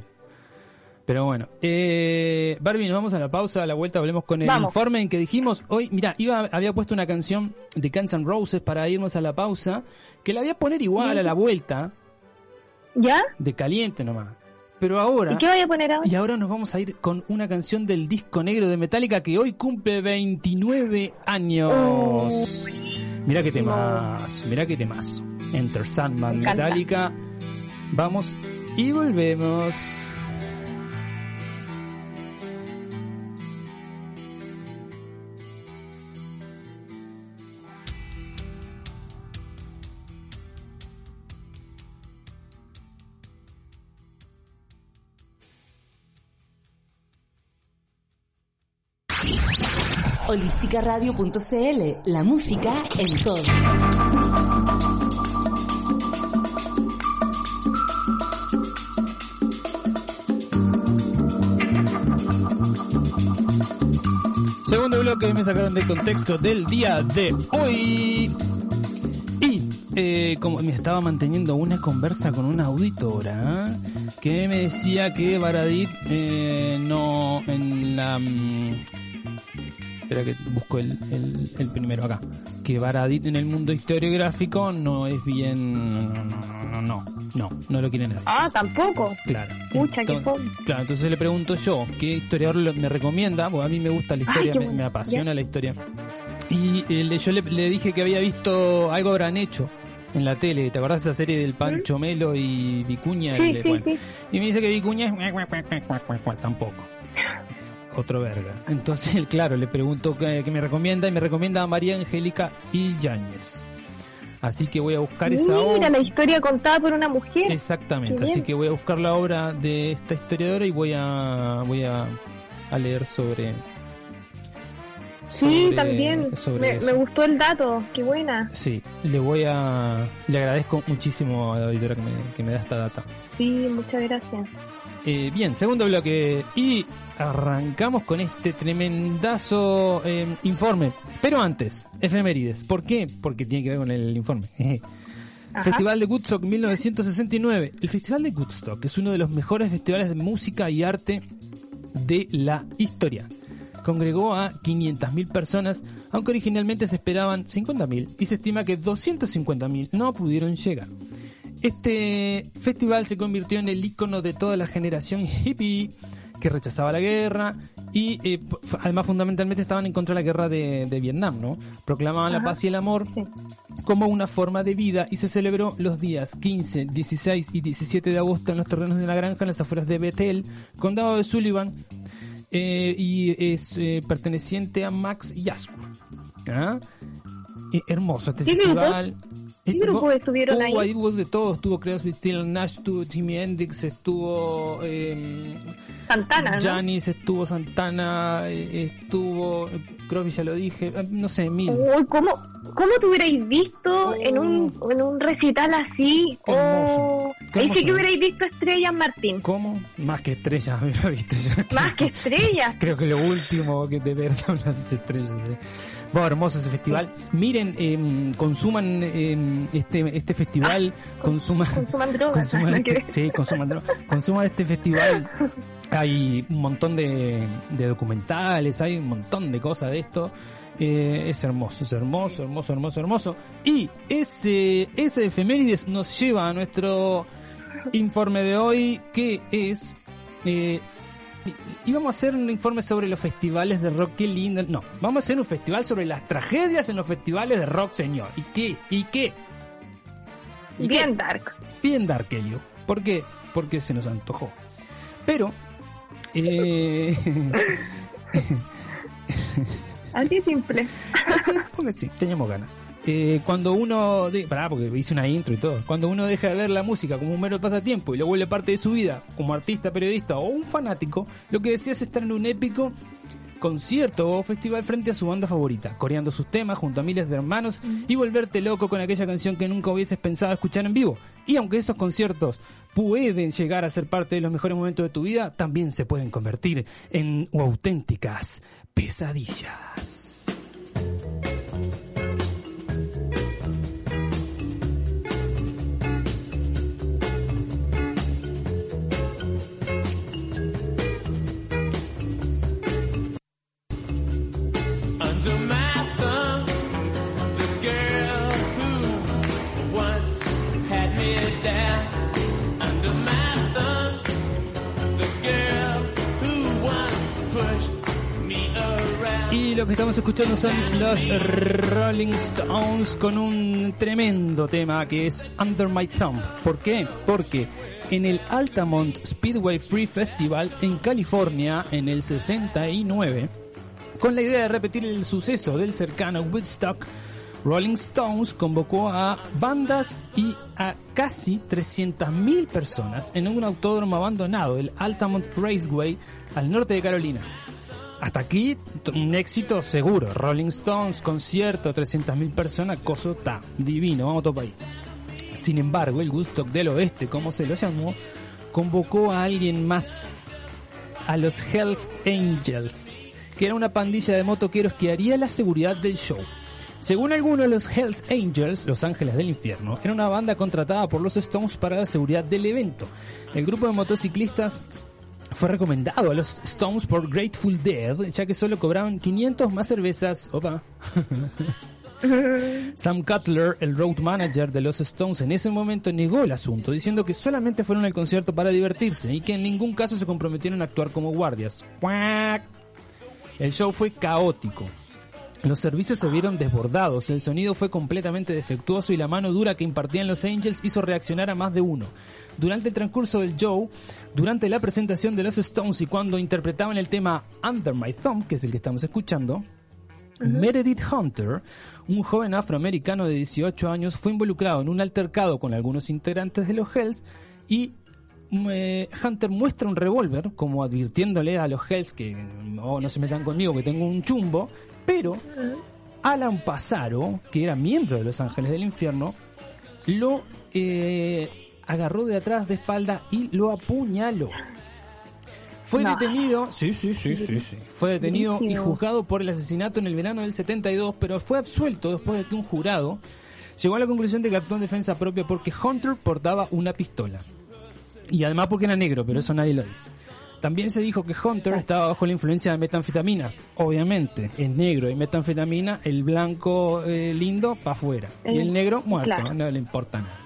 Pero bueno, eh, Barbie, nos vamos a la pausa, a la vuelta hablemos con el Vamos. informe en que dijimos hoy, mira, iba, había puesto una canción de Guns N' Roses para irnos a la pausa, que la voy a poner igual a la vuelta, ¿Ya? de caliente nomás. Pero ahora... ¿Y qué voy a poner ahora? Y ahora nos vamos a ir con una canción del disco negro de Metallica que hoy cumple 29 años. Mira qué temas, mira qué temas. Enter Sandman, Me. Metallica. Vamos y volvemos. Holisticaradio.cl, la música en todo. Segundo bloque me sacaron de contexto del día de hoy. Y eh, como me estaba manteniendo una conversa con una auditora que me decía que Baradit eh, no en la mm, espera que busco el, el, el primero acá que Baradit en el mundo historiográfico no es bien no no no no no no lo quieren leer Ah, tampoco. Claro. Enton- fome. Claro, entonces le pregunto yo, ¿qué historiador me recomienda? Porque a mí me gusta la historia, me, apasiona la historia. Y eh, le- yo le, le dije que había visto algo habrán hecho en la tele. ¿Te acordás de esa serie del Pancho Melo y Vicuña? Sí, El- sí, bueno. sí. Y me dice que Vicuña es tampoco. Otro verga. Entonces, claro, le pregunto qué, qué me recomienda y me recomienda a María Angélica y Yáñez. Así que voy a buscar esa Mira obra. la historia contada por una mujer. Exactamente, así que voy a buscar la obra de esta historiadora y voy a voy a, a leer sobre sí, sobre- también. sobre Me, eso. me gustó el dato. Qué buena. sí, le voy a le agradezco muchísimo a la auditora que me, que me da esta data. Sí, muchas gracias. Eh, bien, segundo bloque y arrancamos con este tremendazo eh, informe. Pero antes, efemérides. ¿Por qué? Porque tiene que ver con el informe. Ajá. Festival de Woodstock 1969. El Festival de Woodstock es uno de los mejores festivales de música y arte de la historia. Congregó a 500.000 personas, aunque originalmente se esperaban 50.000 y se estima que 250.000 no pudieron llegar. Este festival se convirtió en el icono de toda la generación hippie que rechazaba la guerra y eh, además fundamentalmente estaban en contra de la guerra de, de Vietnam, ¿no? Proclamaban la Ajá. paz y el amor Sí. como una forma de vida y se celebró los días 15, 16 y 17 de agosto en los terrenos de la granja en las afueras de Bethel, condado de Sullivan, eh, y es eh, perteneciente a Max Yaskur. ¿Ah? Eh, hermoso este ¿Qué festival. ¿Qué Este- grupos estuvieron hubo ahí? hubo de todo, estuvo Crosby, Stills Nash, estuvo Jimi Hendrix, estuvo eh, Santana, ¿no? Janis, estuvo Santana, eh, estuvo eh, Crosby ya lo dije, eh, no sé, mil. ¿cómo, ¿Cómo te hubierais visto en un, en un recital así? Oh, ahí sí que hubierais visto estrellas, Martín. ¿Cómo? Más que estrellas, había visto yo. Más que estrellas. Creo que lo último que de ver son las estrellas. ¿eh? Bueno, hermoso ese festival. Miren, em, consuman em, este este festival, consuman, Consuman drogas. consuman que este, sí, consuman drogas. Consuman este festival. Hay un montón de, de documentales, hay un montón de cosas de esto. Eh, es hermoso, es hermoso, hermoso, hermoso, hermoso. Y ese, ese efemérides nos lleva a nuestro informe de hoy, que es... Eh, y vamos a hacer un informe sobre los festivales de rock. Qué lindo. No, vamos a hacer un festival sobre las tragedias en los festivales de rock, señor. ¿Y qué? ¿Y qué? ¿Y qué? Bien dark. Bien Dark Elio. ¿Por qué? Porque se nos antojó. Pero Eh, Así simple. porque sí, teníamos ganas. Eh, cuando uno, de, pará, porque hice una intro y todo, cuando uno deja de ver la música como un mero pasatiempo y lo vuelve parte de su vida como artista, periodista o un fanático, lo que decía es estar en un épico concierto o festival frente a su banda favorita, coreando sus temas junto a miles de hermanos y volverte loco con aquella canción que nunca hubieses pensado escuchar en vivo. Y aunque esos conciertos pueden llegar a ser parte de los mejores momentos de tu vida, también se pueden convertir en auténticas pesadillas. Lo que estamos escuchando son los Rolling Stones con un tremendo tema que es Under My Thumb. ¿Por qué? Porque en el Altamont Speedway Free Festival en California en el 69, con la idea de repetir el suceso del cercano Woodstock, Rolling Stones convocó a bandas y a casi 300.000 personas en un autódromo abandonado, el Altamont Raceway, al norte de Carolina. Hasta aquí un éxito seguro. Rolling Stones, concierto, 300.000 personas, coso está divino, vamos todo ahí. Sin embargo, el Woodstock del Oeste, como se lo llamó, convocó a alguien más, a los Hells Angels, que era una pandilla de motoqueros que haría la seguridad del show. Según algunos, los Hells Angels, los Ángeles del Infierno, era una banda contratada por los Stones para la seguridad del evento. El grupo de motociclistas fue recomendado a los Stones por Grateful Dead, ya que solo cobraban 500 más cervezas. Opa. Sam Cutler, el road manager de los Stones, en ese momento negó el asunto, diciendo que solamente fueron al concierto para divertirse y que en ningún caso se comprometieron a actuar como guardias. El show fue caótico. Los servicios se vieron desbordados, el sonido fue completamente defectuoso y la mano dura que impartían los Angels hizo reaccionar a más de uno. Durante el transcurso del show, durante la presentación de los Stones y cuando interpretaban el tema Under My Thumb, que es el que estamos escuchando, Meredith Hunter, un joven afroamericano de 18 años, fue involucrado en un altercado con algunos integrantes de los Hells y mm, eh, Hunter muestra un revólver como advirtiéndole a los Hells que "Oh, no se metan conmigo que tengo un chumbo, pero Alan Pasaro, que era miembro de los Ángeles del Infierno, lo eh, agarró de atrás de espalda y lo apuñaló. Fue No. detenido, sí, sí, sí, sí, sí. Fue detenido y juzgado por el asesinato en el verano del 72, pero fue absuelto después de que un jurado llegó a la conclusión de que actuó en defensa propia porque Hunter portaba una pistola. Y además porque era negro, pero eso nadie lo dice. También se dijo que Hunter estaba bajo la influencia de metanfetaminas. Obviamente, es negro y metanfetamina, el blanco eh, lindo para afuera. Y el Eh, negro muerto, claro. no le importa nada.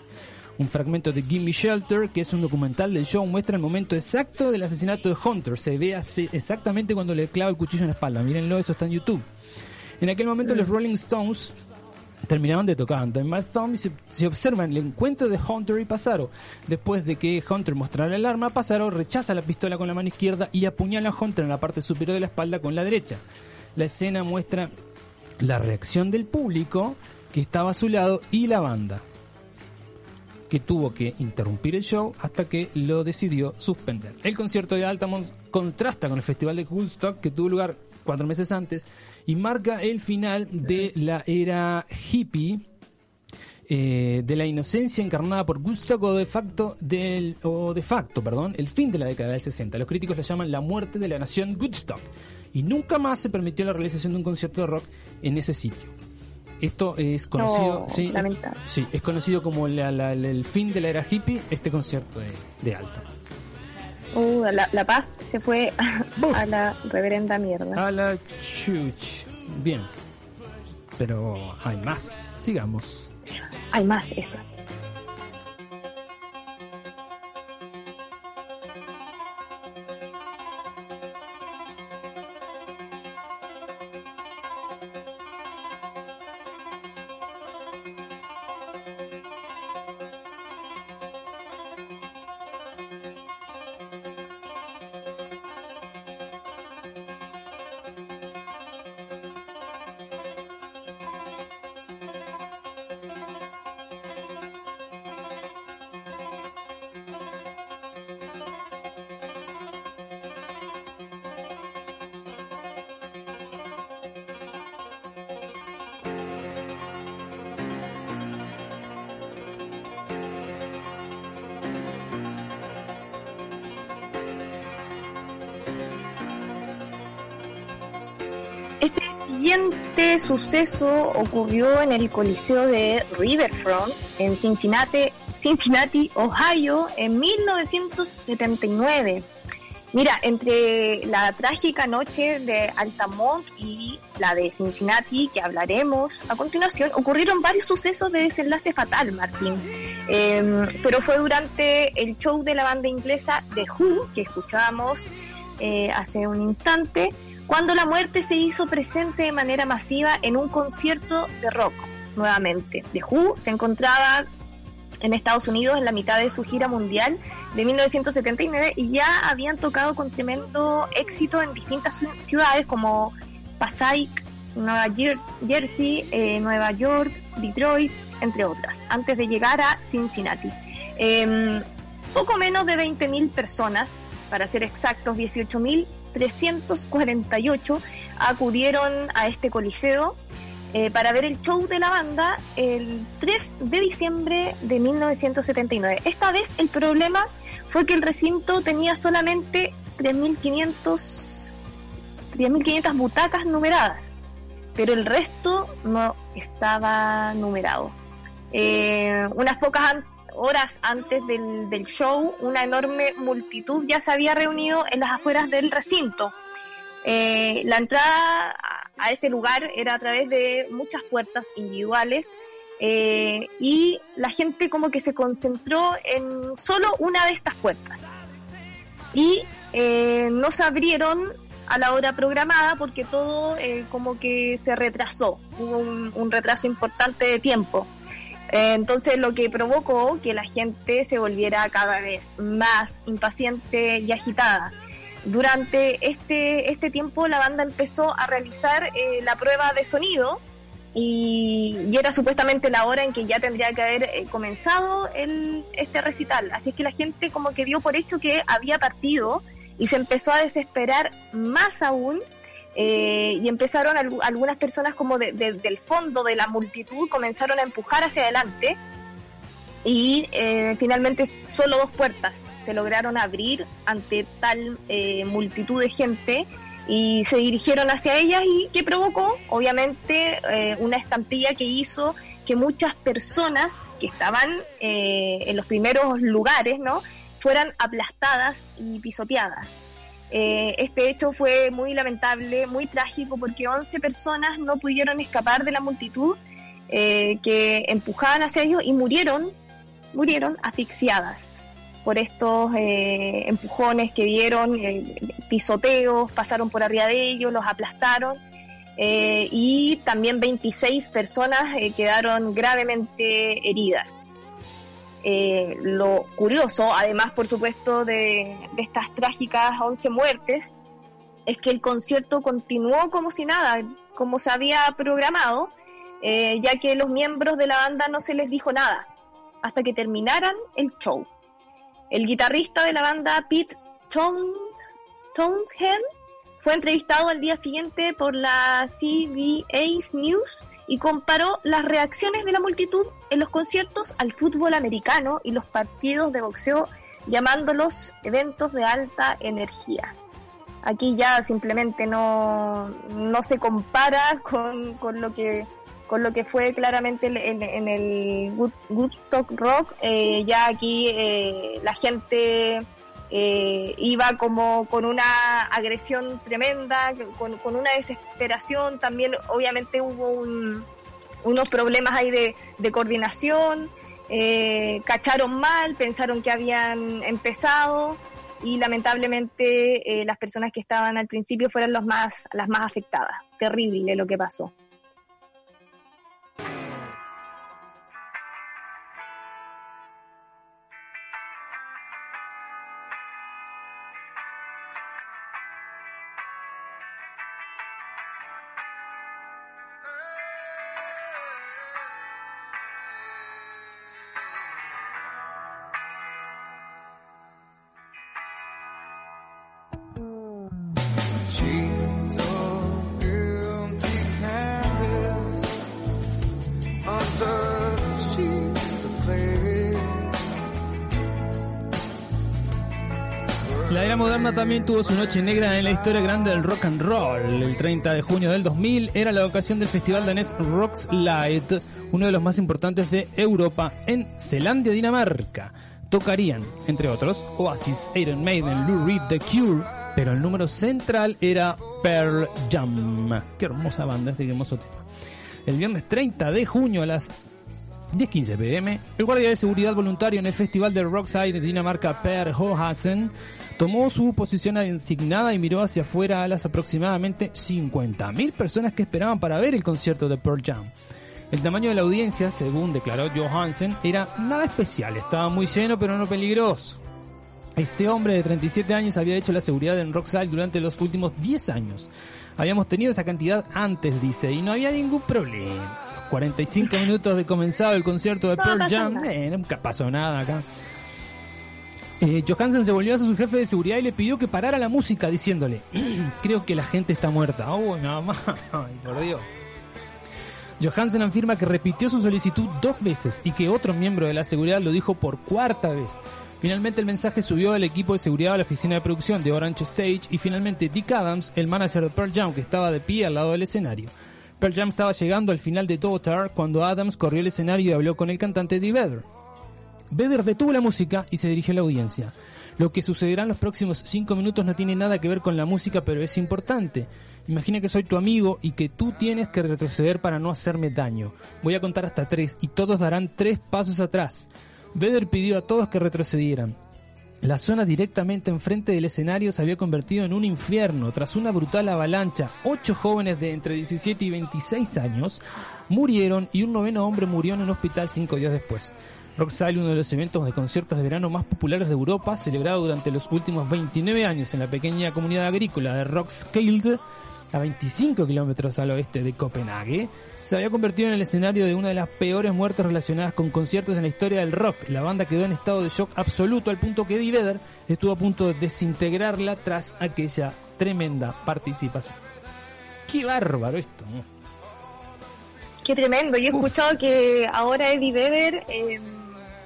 Un fragmento de Gimme Shelter, que es un documental del show, muestra el momento exacto del asesinato de Hunter. Se ve así- exactamente cuando le clava el cuchillo en la espalda. Mírenlo, eso está en YouTube. En aquel momento los Rolling Stones terminaban de tocar Under My Thumb y se, se observa el encuentro de Hunter y Pasaro. Después de que Hunter mostrara el arma, Pasaro rechaza la pistola con la mano izquierda y apuñala a Hunter en la parte superior de la espalda con la derecha. La escena muestra la reacción del público que estaba a su lado y la banda que tuvo que interrumpir el show hasta que lo decidió suspender. El concierto de Altamont contrasta con el festival de Woodstock que tuvo lugar cuatro meses antes y marca el final de la era hippie eh, de la inocencia encarnada por Woodstock o de facto del o de facto, perdón, el fin de la década del 60. Los críticos lo llaman la muerte de la nación Woodstock y nunca más se permitió la realización de un concierto de rock en ese sitio. Esto es conocido, No, sí, sí, es conocido como la- la- la- el fin de la era hippie, este concierto de, de Alta. Uh, la, la paz se fue a la reverenda mierda. A la chuch. Bien. Pero hay más. Sigamos. Hay más, eso. Siguiente suceso ocurrió en el Coliseo de Riverfront en Cincinnati, Cincinnati, Ohio, en 1979. Mira, entre la trágica noche de Altamont y la de Cincinnati, que hablaremos a continuación, ocurrieron varios sucesos de desenlace fatal, Martín. Em, pero fue durante el show de la banda inglesa The Who, que escuchábamos eh, hace un instante, cuando la muerte se hizo presente de manera masiva en un concierto de rock, nuevamente. The Who se encontraba en Estados Unidos en la mitad de su gira mundial de 1979 y ya habían tocado con tremendo éxito en distintas ciudades como Passaic, Nueva Jersey, eh, Nueva York, Detroit, entre otras, antes de llegar a Cincinnati. Em, poco menos de 20.000 personas, para ser exactos, 18.348 acudieron a este coliseo eh, para ver el show de la banda el 3 de diciembre de 1979. Esta vez el problema fue que el recinto tenía solamente 3.500 3.500 butacas numeradas, pero el resto no estaba numerado. Eh, unas pocas horas antes del, del show, una enorme multitud ya se había reunido en las afueras del recinto. Eh, la entrada a ese lugar era a través de muchas puertas individuales eh, y la gente como que se concentró en solo una de estas puertas y eh, no se abrieron a la hora programada porque todo eh, como que se retrasó, hubo un, retraso importante de tiempo. Entonces lo que provocó que la gente se volviera cada vez más impaciente y agitada durante este, este tiempo la banda empezó a realizar eh, la prueba de sonido y, era supuestamente la hora en que ya tendría que haber eh, comenzado el, este recital. Así es que la gente como que dio por hecho que había partido y se empezó a desesperar más aún eh, y empezaron algunas personas como del fondo de la multitud comenzaron a empujar hacia adelante y finalmente solo dos puertas se lograron abrir ante tal eh, multitud de gente y se dirigieron hacia ellas y que provocó obviamente eh, una estampilla que hizo que muchas personas que estaban eh, en los primeros lugares no fueran aplastadas y pisoteadas este hecho fue muy lamentable muy trágico porque 11 personas no pudieron escapar de la multitud que empujaban hacia ellos y murieron murieron asfixiadas por estos eh, empujones que dieron, eh, pisoteos, pasaron por arriba de ellos, los aplastaron eh, y también 26 personas quedaron gravemente heridas. Lo curioso, además por supuesto de, estas trágicas 11 muertes, es que el concierto continuó como si nada, como se había programado, ya que los miembros de la banda no se les dijo nada hasta que terminaran el show. El guitarrista de la banda Pete Townshend fue entrevistado al día siguiente por la CBS News y comparó las reacciones de la multitud en los conciertos al fútbol americano y los partidos de boxeo, llamándolos eventos de alta energía. Aquí ya simplemente no, no se compara con, con lo que con lo que fue claramente en, el Woodstock Rock, eh, ya aquí eh, la gente eh, iba como con una agresión tremenda, con, una desesperación, también obviamente hubo unos problemas ahí de, coordinación, cacharon mal, pensaron que habían empezado y lamentablemente las personas que estaban al principio fueron los más, las más afectadas. Terrible lo que pasó. También tuvo su noche negra en la historia grande del rock and roll. El 30 de junio del 2000 era la ocasión del festival danés Rocks Light, uno de los más importantes de Europa, en Zelandia, Dinamarca. Tocarían, entre otros, Oasis, Iron Maiden, Lou Reed, The Cure, pero el número central era Pearl Jam. Qué hermosa banda, este hermoso tema. El viernes 30 de junio a las 10.15 pm, el guardia de seguridad voluntario en el festival de Rockside de Dinamarca, Per Hohasen, tomó su posición asignada y miró hacia afuera a las aproximadamente 50.000 personas que esperaban para ver el concierto de Pearl Jam. El tamaño de la audiencia, según declaró Johansen, era nada especial, estaba muy lleno pero no peligroso. Este hombre de 37 años había hecho la seguridad en Rockside durante los últimos 10 años. Habíamos tenido esa cantidad antes, dice, y no había ningún problema. 45 minutos de comenzado el concierto de Pearl Jam, eh, nunca pasó nada acá. Eh, Johansen se volvió a su jefe de seguridad y le pidió que parara la música diciéndole, creo que la gente está muerta. Oh, nada más, ay, por Dios. Johansen afirma que repitió su solicitud dos veces y que otro miembro de la seguridad lo dijo por cuarta vez. Finalmente el mensaje subió al equipo de seguridad a la oficina de producción de Orange Stage y finalmente Dick Adams, el manager de Pearl Jam que estaba de pie al lado del escenario. Pearl Jam estaba llegando al final de Daughter cuando Adams corrió el escenario y habló con el cantante Eddie Vedder. Vedder detuvo la música y se dirigió a la audiencia. Lo que sucederá en los próximos cinco minutos no tiene nada que ver con la música, pero es importante. Imagina que soy tu amigo y que tú tienes que retroceder para no hacerme daño. Voy a contar hasta tres y todos darán tres pasos atrás. Vedder pidió a todos que retrocedieran. La zona directamente enfrente del escenario se había convertido en un infierno tras una brutal avalancha. Ocho jóvenes de entre 17 y 26 años murieron y un noveno hombre murió en un hospital cinco días después. Rockside, uno de los eventos de conciertos de verano más populares de Europa, celebrado durante los últimos 29 años en la pequeña comunidad agrícola de Roskilde, a 25 kilómetros al oeste de Copenhague, se había convertido en el escenario de una de las peores muertes relacionadas con conciertos en la historia del rock. La banda quedó en estado de shock absoluto al punto que Eddie Vedder estuvo a punto de desintegrarla tras aquella tremenda participación. Qué bárbaro esto, ¿no? Qué tremendo. Yo he escuchado que ahora Eddie Vedder eh,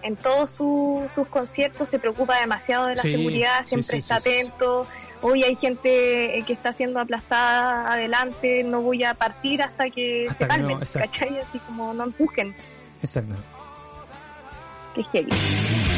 en todos sus conciertos se preocupa demasiado de la seguridad, siempre está atento hoy hay gente eh, que está siendo aplastada adelante, no voy a partir hasta que se calmen, ¿cachai? Así como no empujen. Exacto. Qué heavy.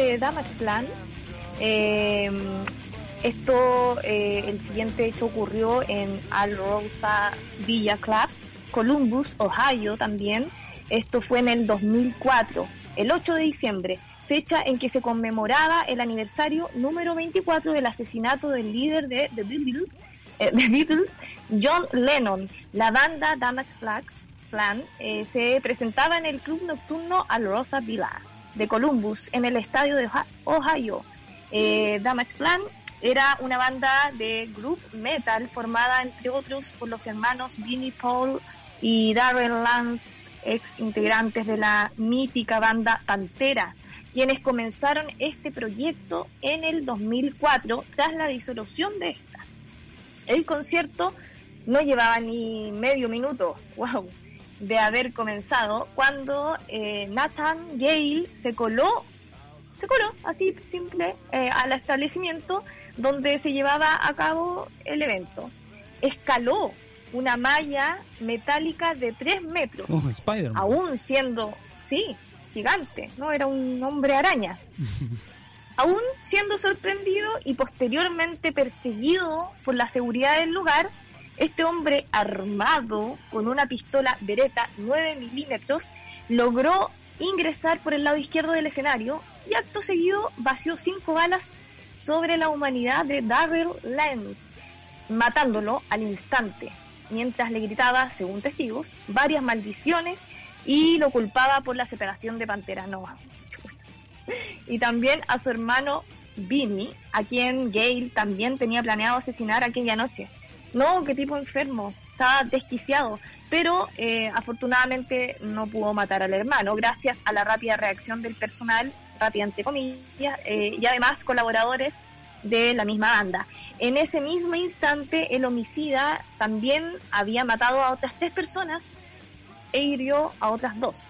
De Damage Plan. Eh, esto, eh, el siguiente hecho ocurrió en Al Rosa Villa Club, Columbus, Ohio también. Esto fue en el 2004, el 8 de diciembre, fecha en que se conmemoraba el aniversario número 24 del asesinato del líder de The Beatles, eh, Beatles John Lennon. La banda Damage Plan eh, se presentaba en el club nocturno Al Rosa Villa de Columbus, en el estadio de Ohio. Eh, Damage Plan era una banda de group metal formada, entre otros, por los hermanos Vinnie Paul y Darren Lance, ex integrantes de la mítica banda Pantera, quienes comenzaron este proyecto en el 2004 tras la disolución de esta. El concierto no llevaba ni medio minuto, wow, de haber comenzado cuando eh, Nathan Gale se coló, se coló así simple eh, al establecimiento donde se llevaba a cabo el evento. Escaló una malla metálica de 3 metros, oh, aún siendo, sí, gigante, no era un hombre araña. aún siendo sorprendido y posteriormente perseguido por la seguridad del lugar, este hombre armado con una pistola Beretta 9 milímetros logró ingresar por el lado izquierdo del escenario y acto seguido vació cinco balas sobre la humanidad de Darrell Lenz, matándolo al instante, mientras le gritaba, según testigos, varias maldiciones y lo culpaba por la separación de Pantera Nova. y también a su hermano Vinny, a quien Gail también tenía planeado asesinar aquella noche. No, qué tipo enfermo. estaba desquiciado, pero eh, afortunadamente no pudo matar al hermano gracias a la rápida reacción del personal, rápida entre comillas, eh, y además colaboradores de la misma banda. En ese mismo instante, el homicida también había matado a otras tres personas e hirió a otras dos.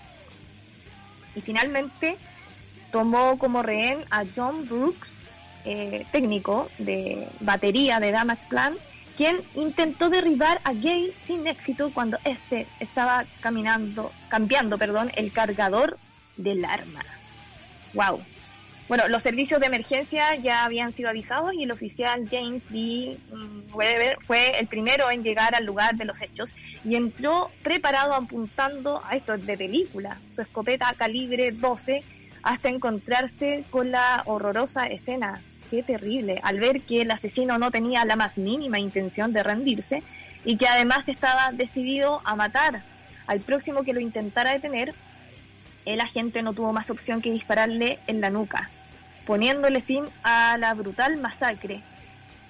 Y finalmente tomó como rehén a John Brooks, eh, técnico de batería de Damage Plan, quien intentó derribar a Gale sin éxito cuando este estaba caminando, cambiando, perdón, el cargador del arma. Wow. Bueno, los servicios de emergencia ya habían sido avisados y el oficial James D. Weber fue el primero en llegar al lugar de los hechos y entró preparado apuntando a esto de película, su escopeta calibre 12 hasta encontrarse con la horrorosa escena. Qué terrible, al ver que el asesino no tenía la más mínima intención de rendirse y que además estaba decidido a matar al próximo que lo intentara detener, el agente no tuvo más opción que dispararle en la nuca poniéndole fin a la brutal masacre.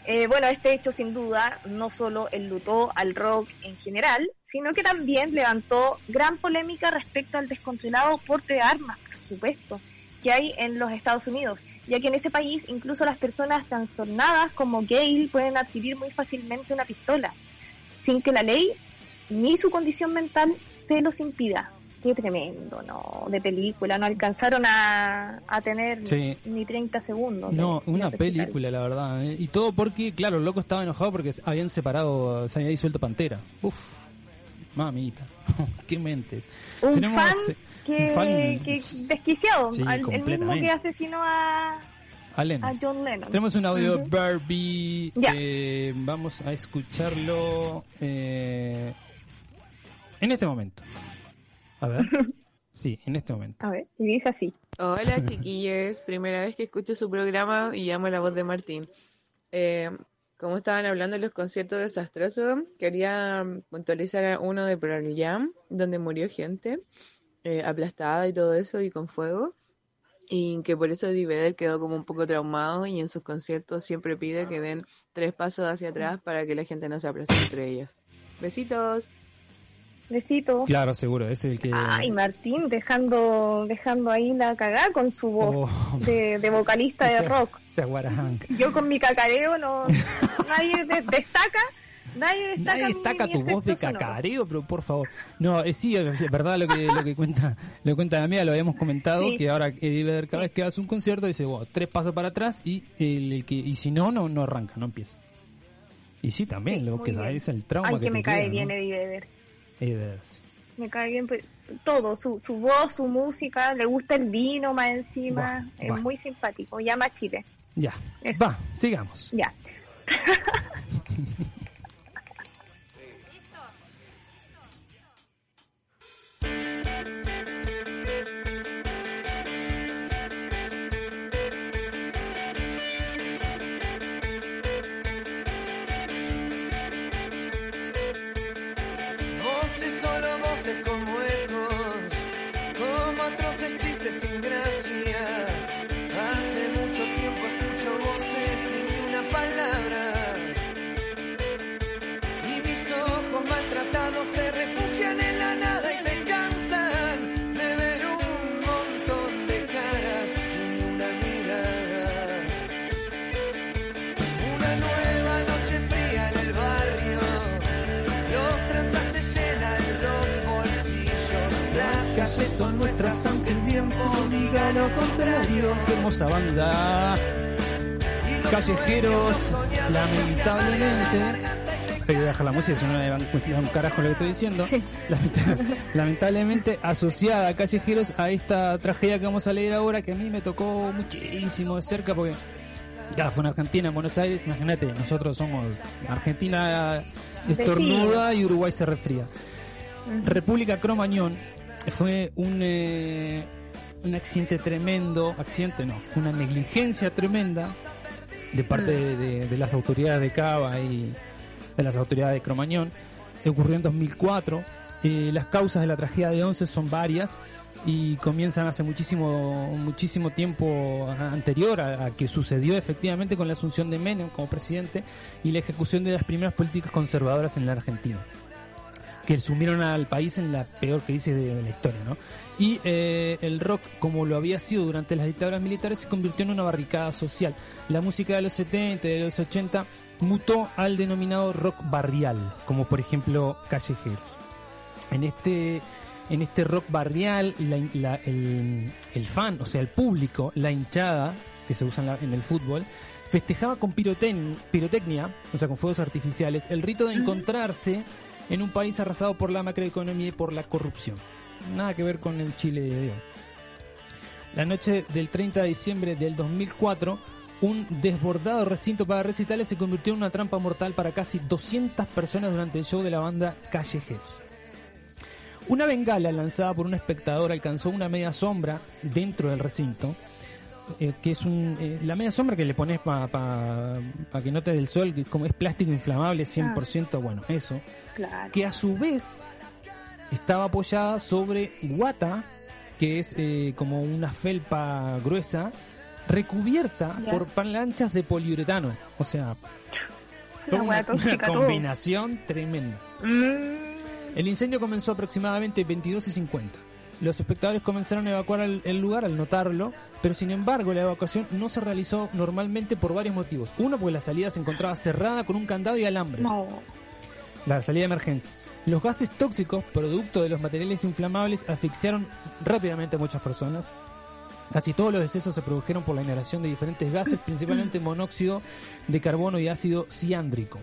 Eh, bueno, este hecho sin duda no solo enlutó al rock en general, sino que también levantó gran polémica respecto al descontrolado porte de armas, por supuesto, que hay en los Estados Unidos, ya que en ese país incluso las personas trastornadas como Gail pueden adquirir muy fácilmente una pistola, sin que la ley ni su condición mental se los impida qué tremendo, ¿no? De película, no alcanzaron a, a tener ni 30 segundos. No, una película, la verdad. ¿eh? Y todo porque, claro, el loco estaba enojado porque habían separado, se había disuelto Pantera. Uf, mamita, qué mente. Un fan, eh, que, que desquiciado, el mismo que asesinó a... A, John Lennon. Tenemos un audio de Barbie. Eh, vamos a escucharlo eh, en este momento. A ver. Sí, en este momento. A ver, y dice así. Hola chiquillos, primera vez que escucho su programa y llamo la voz de Martín. Eh, como estaban hablando de los conciertos desastrosos, quería puntualizar uno de Pearl Jam, donde murió gente eh, aplastada y todo eso y con fuego. Y que por eso Eddie quedó como un poco traumado y en sus conciertos siempre pide que den tres pasos hacia atrás para que la gente no se aplaste entre ellas. Besitos. Besito. Claro, seguro, es el que... Ay, Martín, dejando dejando ahí la cagada con su voz oh. de, vocalista de rock. Yo con mi cacareo no... nadie destaca. Nadie destaca, nadie destaca tu voz de cacareo, pero por favor. No, eh, sí, es verdad lo que lo que cuenta lo cuenta la mía, lo habíamos comentado, que ahora Eddie Vedder cada vez que hace un concierto dice, wow, tres pasos para atrás y el, que y si no, no no arranca, no empieza. Y sí, también, lo que es el trauma Ay, que, me cae bien Eddie Vedder. Me cae bien pues, todo, su, su voz, su música, le gusta el vino más encima, es muy simpático, llama a Chile. Ya, va, sigamos. Ya. se convierte. Son nuestras aunque el tiempo diga lo contrario. Qué hermosa banda. Callejeros, lamentablemente. Pero deja la música, si no me van a un carajo lo que estoy diciendo. Lamentablemente asociada a Callejeros a esta tragedia que vamos a leer ahora, que a mí me tocó muchísimo de cerca porque ya fue en Argentina, en Buenos Aires. Imagínate, nosotros somos Argentina estornuda y Uruguay se resfría. República Cromañón, fue un, eh, un accidente tremendo, accidente no, una negligencia tremenda de parte de, las autoridades de Cava y de las autoridades de Cromañón. Ocurrió en 2004. Eh, las causas de la tragedia de Once son varias y comienzan hace muchísimo muchísimo tiempo anterior a, a, que sucedió efectivamente con la asunción de Menem como presidente y la ejecución de las primeras políticas conservadoras en la Argentina. Que sumieron al país en la peor crisis de la historia, ¿no? Y eh, el rock, como lo había sido durante las dictaduras militares, se convirtió en una barricada social. La música de los 70 y de los 80 mutó al denominado rock barrial, como por ejemplo Callejeros. En este, en este rock barrial, la- la- el, el fan, o sea, el público, la hinchada, que se usa en, la- en el fútbol, festejaba con pirotec- pirotecnia, o sea, con fuegos artificiales, el rito de encontrarse en un país arrasado por la macroeconomía y por la corrupción. Nada que ver con el Chile de hoy. La noche del 30 de diciembre del 2004, un desbordado recinto para recitales se convirtió en una trampa mortal para casi 200 personas durante el show de la banda Callejeros. Una bengala lanzada por un espectador alcanzó una media sombra dentro del recinto, eh, que es un, eh, la media sombra que le pones para que no te dé el sol, que como es plástico inflamable 100%, bueno, eso, Claro. que a su vez estaba apoyada sobre guata, que es eh, como una felpa gruesa, recubierta Ya. por planchas de poliuretano. O sea, toda una, una tóxica, todo. combinación tremenda. Mm, El incendio comenzó aproximadamente 22 y 50. Los espectadores comenzaron a evacuar el, el lugar al notarlo, pero sin embargo la evacuación no se realizó normalmente por varios motivos. Uno, porque la salida se encontraba cerrada con un candado y alambres no. la salida de emergencia. Los gases tóxicos, producto de los materiales inflamables, asfixiaron rápidamente a muchas personas. Casi todos los decesos se produjeron por la inhalación de diferentes gases, principalmente monóxido de carbono y ácido ciándrico,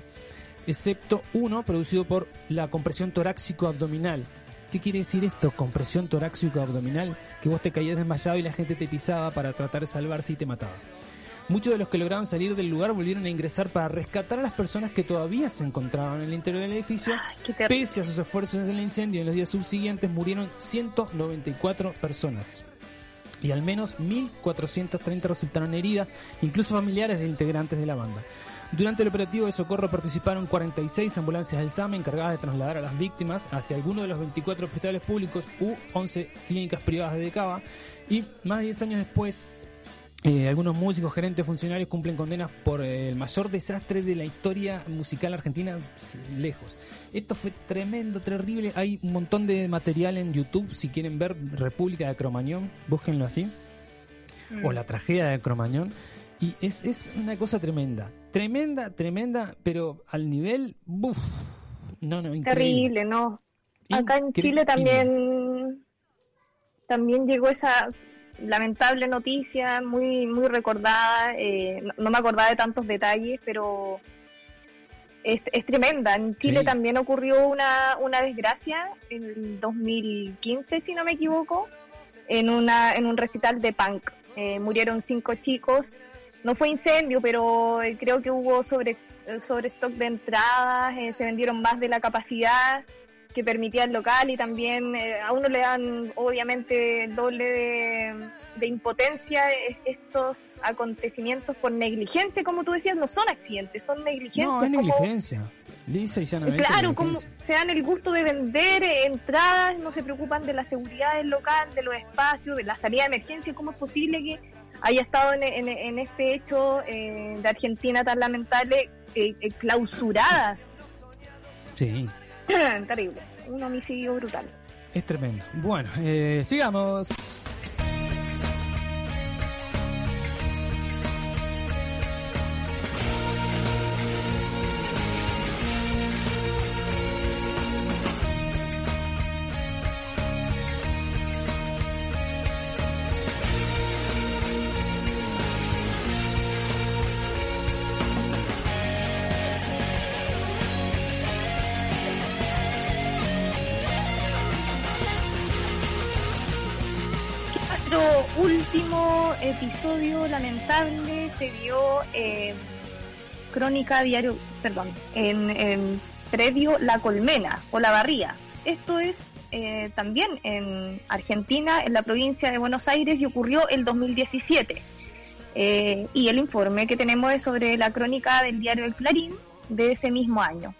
excepto uno producido por la compresión torácico-abdominal. ¿Qué quiere decir esto? Compresión torácico-abdominal, que vos te caías desmayado y la gente te pisaba para tratar de salvarse y te mataba. Muchos de los que lograban salir del lugar volvieron a ingresar para rescatar a las personas que todavía se encontraban en el interior del edificio. Pese a sus esfuerzos en el incendio, en los días subsiguientes murieron 194 personas. Y al menos 1.430 resultaron heridas, incluso familiares de integrantes de la banda. Durante el operativo de socorro participaron 46 ambulancias del SAME encargadas de trasladar a las víctimas hacia alguno de los 24 hospitales públicos u 11 clínicas privadas de Decava. Y más de 10 años después, eh, algunos músicos, gerentes, funcionarios cumplen condenas por eh, el mayor desastre de la historia musical argentina lejos. Esto fue tremendo, terrible. Hay un montón de material en YouTube. Si quieren ver República de Cromañón, búsquenlo así. O la tragedia de Cromañón. Y es, es una cosa tremenda. Tremenda, tremenda, pero al nivel... ¡buf! no, no, increíble. Terrible, ¿no? Acá en Chile también también llegó esa lamentable noticia muy muy recordada eh, no, no me acordaba de tantos detalles pero es, es tremenda en Chile Sí. también ocurrió una, una desgracia en el 2015 si no me equivoco en una en un recital de punk Eh, murieron cinco chicos no fue incendio pero eh, creo que hubo sobre eh, sobre stock de entradas eh, se vendieron más de la capacidad que permitía el local y también eh, a uno le dan obviamente el doble de, de impotencia estos acontecimientos por negligencia, como tú decías, no son accidentes, son negligencias. No, es como- negligencia. Lisa y Claro, como se dan el gusto de vender entradas, no se preocupan de la seguridad del local, de los espacios, de la salida de emergencia. ¿Cómo es posible que haya estado en, en- en este hecho eh, de Argentina tan lamentable, eh, eh, clausuradas? Sí, Terrible, un homicidio brutal. es tremendo. Bueno, eh, sigamos. Se dio en Crónica Diario, perdón, en, en Predio La Colmena o La Barría. Esto es eh, también en Argentina, en la provincia de Buenos Aires, y ocurrió el 2017. Eh, y el informe que tenemos es sobre la crónica del diario El Clarín de ese mismo año.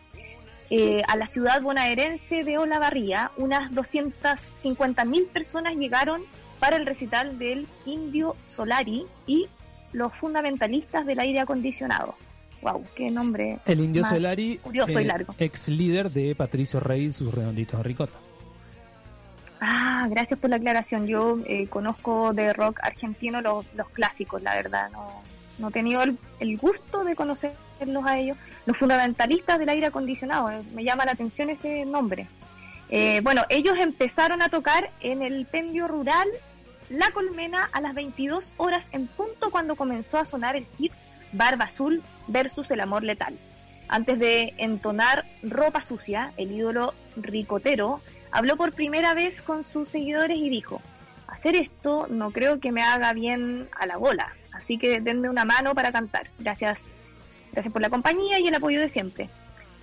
Eh, a la ciudad bonaerense de Olavarría, unas 250.000 personas llegaron para el recital del Indio Solari y los fundamentalistas del aire acondicionado. Wow, qué nombre. El Indio más Solari, curioso y eh, largo. ex líder de Patricio Rey y sus redonditos ricota. Ah, gracias por la aclaración. Yo eh, conozco de rock argentino los, los clásicos, la verdad. No, no he tenido el, el gusto de conocerlos a ellos. Los fundamentalistas del aire acondicionado. eh, me llama la atención ese nombre. Eh, bueno, ellos empezaron a tocar en el pendio rural La Colmena a las 22 horas en punto cuando comenzó a sonar el hit Barba Azul versus El Amor Letal. Antes de entonar Ropa Sucia, el ídolo ricotero habló por primera vez con sus seguidores y dijo, hacer esto no creo que me haga bien a la bola, así que denme una mano para cantar. Gracias, gracias por la compañía y el apoyo de siempre.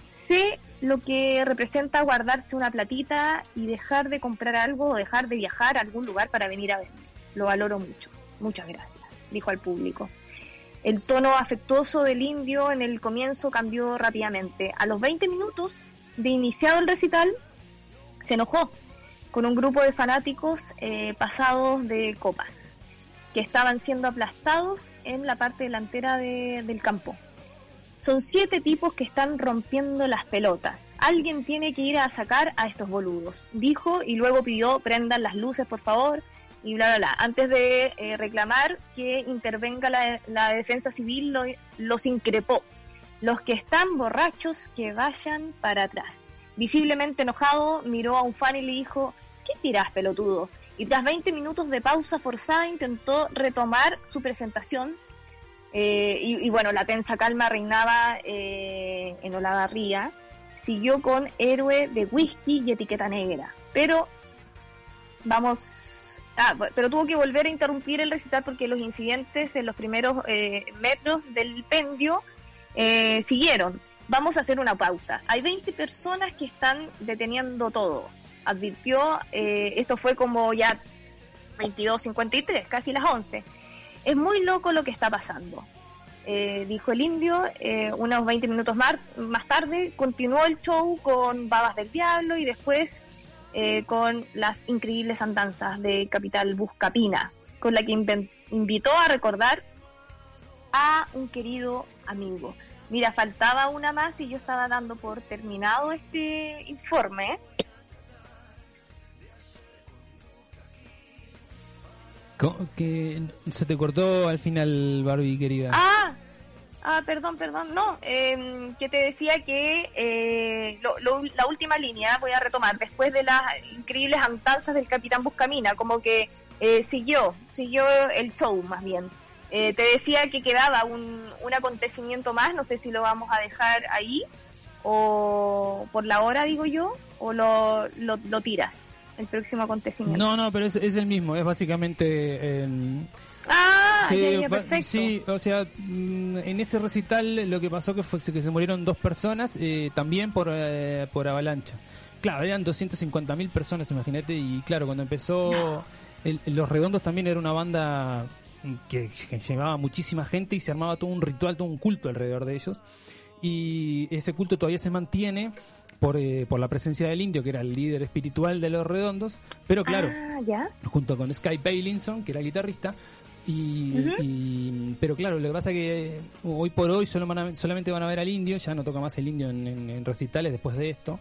Sé lo que representa guardarse una platita y dejar de comprar algo o dejar de viajar a algún lugar para venir a verme. Lo valoro mucho. Muchas gracias, dijo al público. El tono afectuoso del indio en el comienzo cambió rápidamente. A los 20 minutos de iniciado el recital, se enojó con un grupo de fanáticos eh, pasados de copas que estaban siendo aplastados en la parte delantera de- del campo. Son siete tipos que están rompiendo las pelotas. Alguien tiene que ir a sacar a estos boludos, dijo y luego pidió prendan las luces por favor y bla bla bla. Antes de eh, reclamar que intervenga la, la defensa civil lo- los increpó. Los que están borrachos que vayan para atrás. Visiblemente enojado, miró a un fan y le dijo, ¿qué tirás, pelotudo? Y tras 20 minutos de pausa forzada intentó retomar su presentación. Eh, y, bueno, la tensa calma reinaba eh, en Olavarría. Siguió con Héroe de Whisky y Etiqueta Negra. Pero vamos... Ah, pero tuvo que volver a interrumpir el recital porque los incidentes en los primeros eh, metros del pendio eh, siguieron. Vamos a hacer una pausa. Hay 20 personas que están deteniendo todo. Advirtió, eh, esto fue como ya 22.53, casi las 11. Es muy loco lo que está pasando. Eh, dijo el indio, eh, unos 20 minutos más, más tarde continuó el show con Babas del Diablo y después eh, con las increíbles andanzas de Capital Buscapina, con la que invitó a recordar a un querido amigo. Mira, faltaba una más y yo estaba dando por terminado este informe. Que se te cortó al final, Barbie, querida. Ah, ah, perdón, perdón, no, eh, que te decía que eh, lo- lo- la última línea voy a retomar, después de las increíbles andanzas del Capitán Buscamina, como que eh, siguió, siguió el show más bien. Eh, te decía que quedaba un, un acontecimiento más, no sé si lo vamos a dejar ahí o por la hora, digo yo, o lo, lo, lo tiras, el próximo acontecimiento. No, no, pero es, es el mismo, es básicamente... eh, Ah, Sí, ya, ya, va- perfecto. sí, o sea, mm, en ese recital lo que pasó que fue que se murieron dos personas eh, también por, eh, por avalancha. Claro, eran 250.000 personas, imagínate, y claro, cuando empezó el- Los Redondos también era una banda que, que llevaba muchísima gente y se armaba todo un ritual, todo un culto alrededor de ellos. Y ese culto todavía se mantiene por, eh, por la presencia del indio, que era el líder espiritual de Los Redondos, pero claro, Ah, ya. junto con Sky Bailinson, que era el guitarrista. Y, pero claro, lo que pasa es que hoy por hoy solo van a- solamente van a ver al indio, ya no toca más el indio en, en- en recitales después de esto.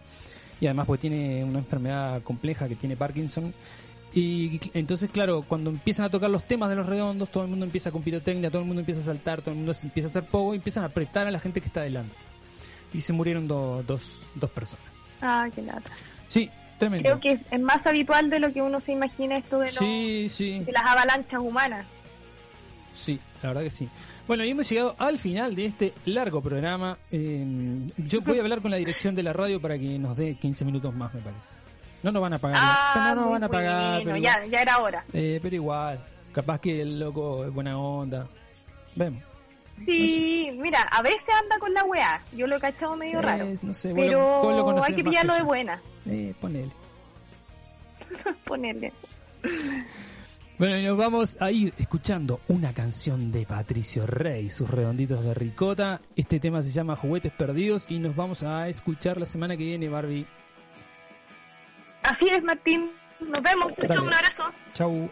Y además porque tiene una enfermedad compleja que tiene Parkinson. Y entonces, claro, cuando empiezan a tocar los temas de los redondos, todo el mundo empieza con pirotecnia, todo el mundo empieza a saltar, todo el mundo empieza a hacer poco y empiezan a apretar a la gente que está adelante. Y se murieron do- dos, dos personas. Ah, qué lata. Sí, tremendo. Creo que es, más habitual de lo que uno se imagina esto de, los- Sí, sí. de las avalanchas humanas. Sí, la verdad que sí. Bueno, y hemos llegado al final de este largo programa. Eh, yo voy a hablar con la dirección de la radio para que nos dé 15 minutos más, me parece. No nos van a pagar. Ah, no nos van a pagar. Pero, ya, ya era hora. eh, pero igual, capaz que el loco es buena onda. Vemos. Sí, mira, a veces anda con la weá. Yo lo he cachado medio raro. No sé, lo- Pero lo conocés hay que pillarlo que de buena. Eh, ponele. Ponerle. Bueno, y nos vamos a ir escuchando una canción de Patricio Rey, sus redonditos de ricota. Este tema se llama Juguetes Perdidos y nos vamos a escuchar la semana que viene, Barbie. Así es, Martín. Nos vemos. Chau, un abrazo. Chau.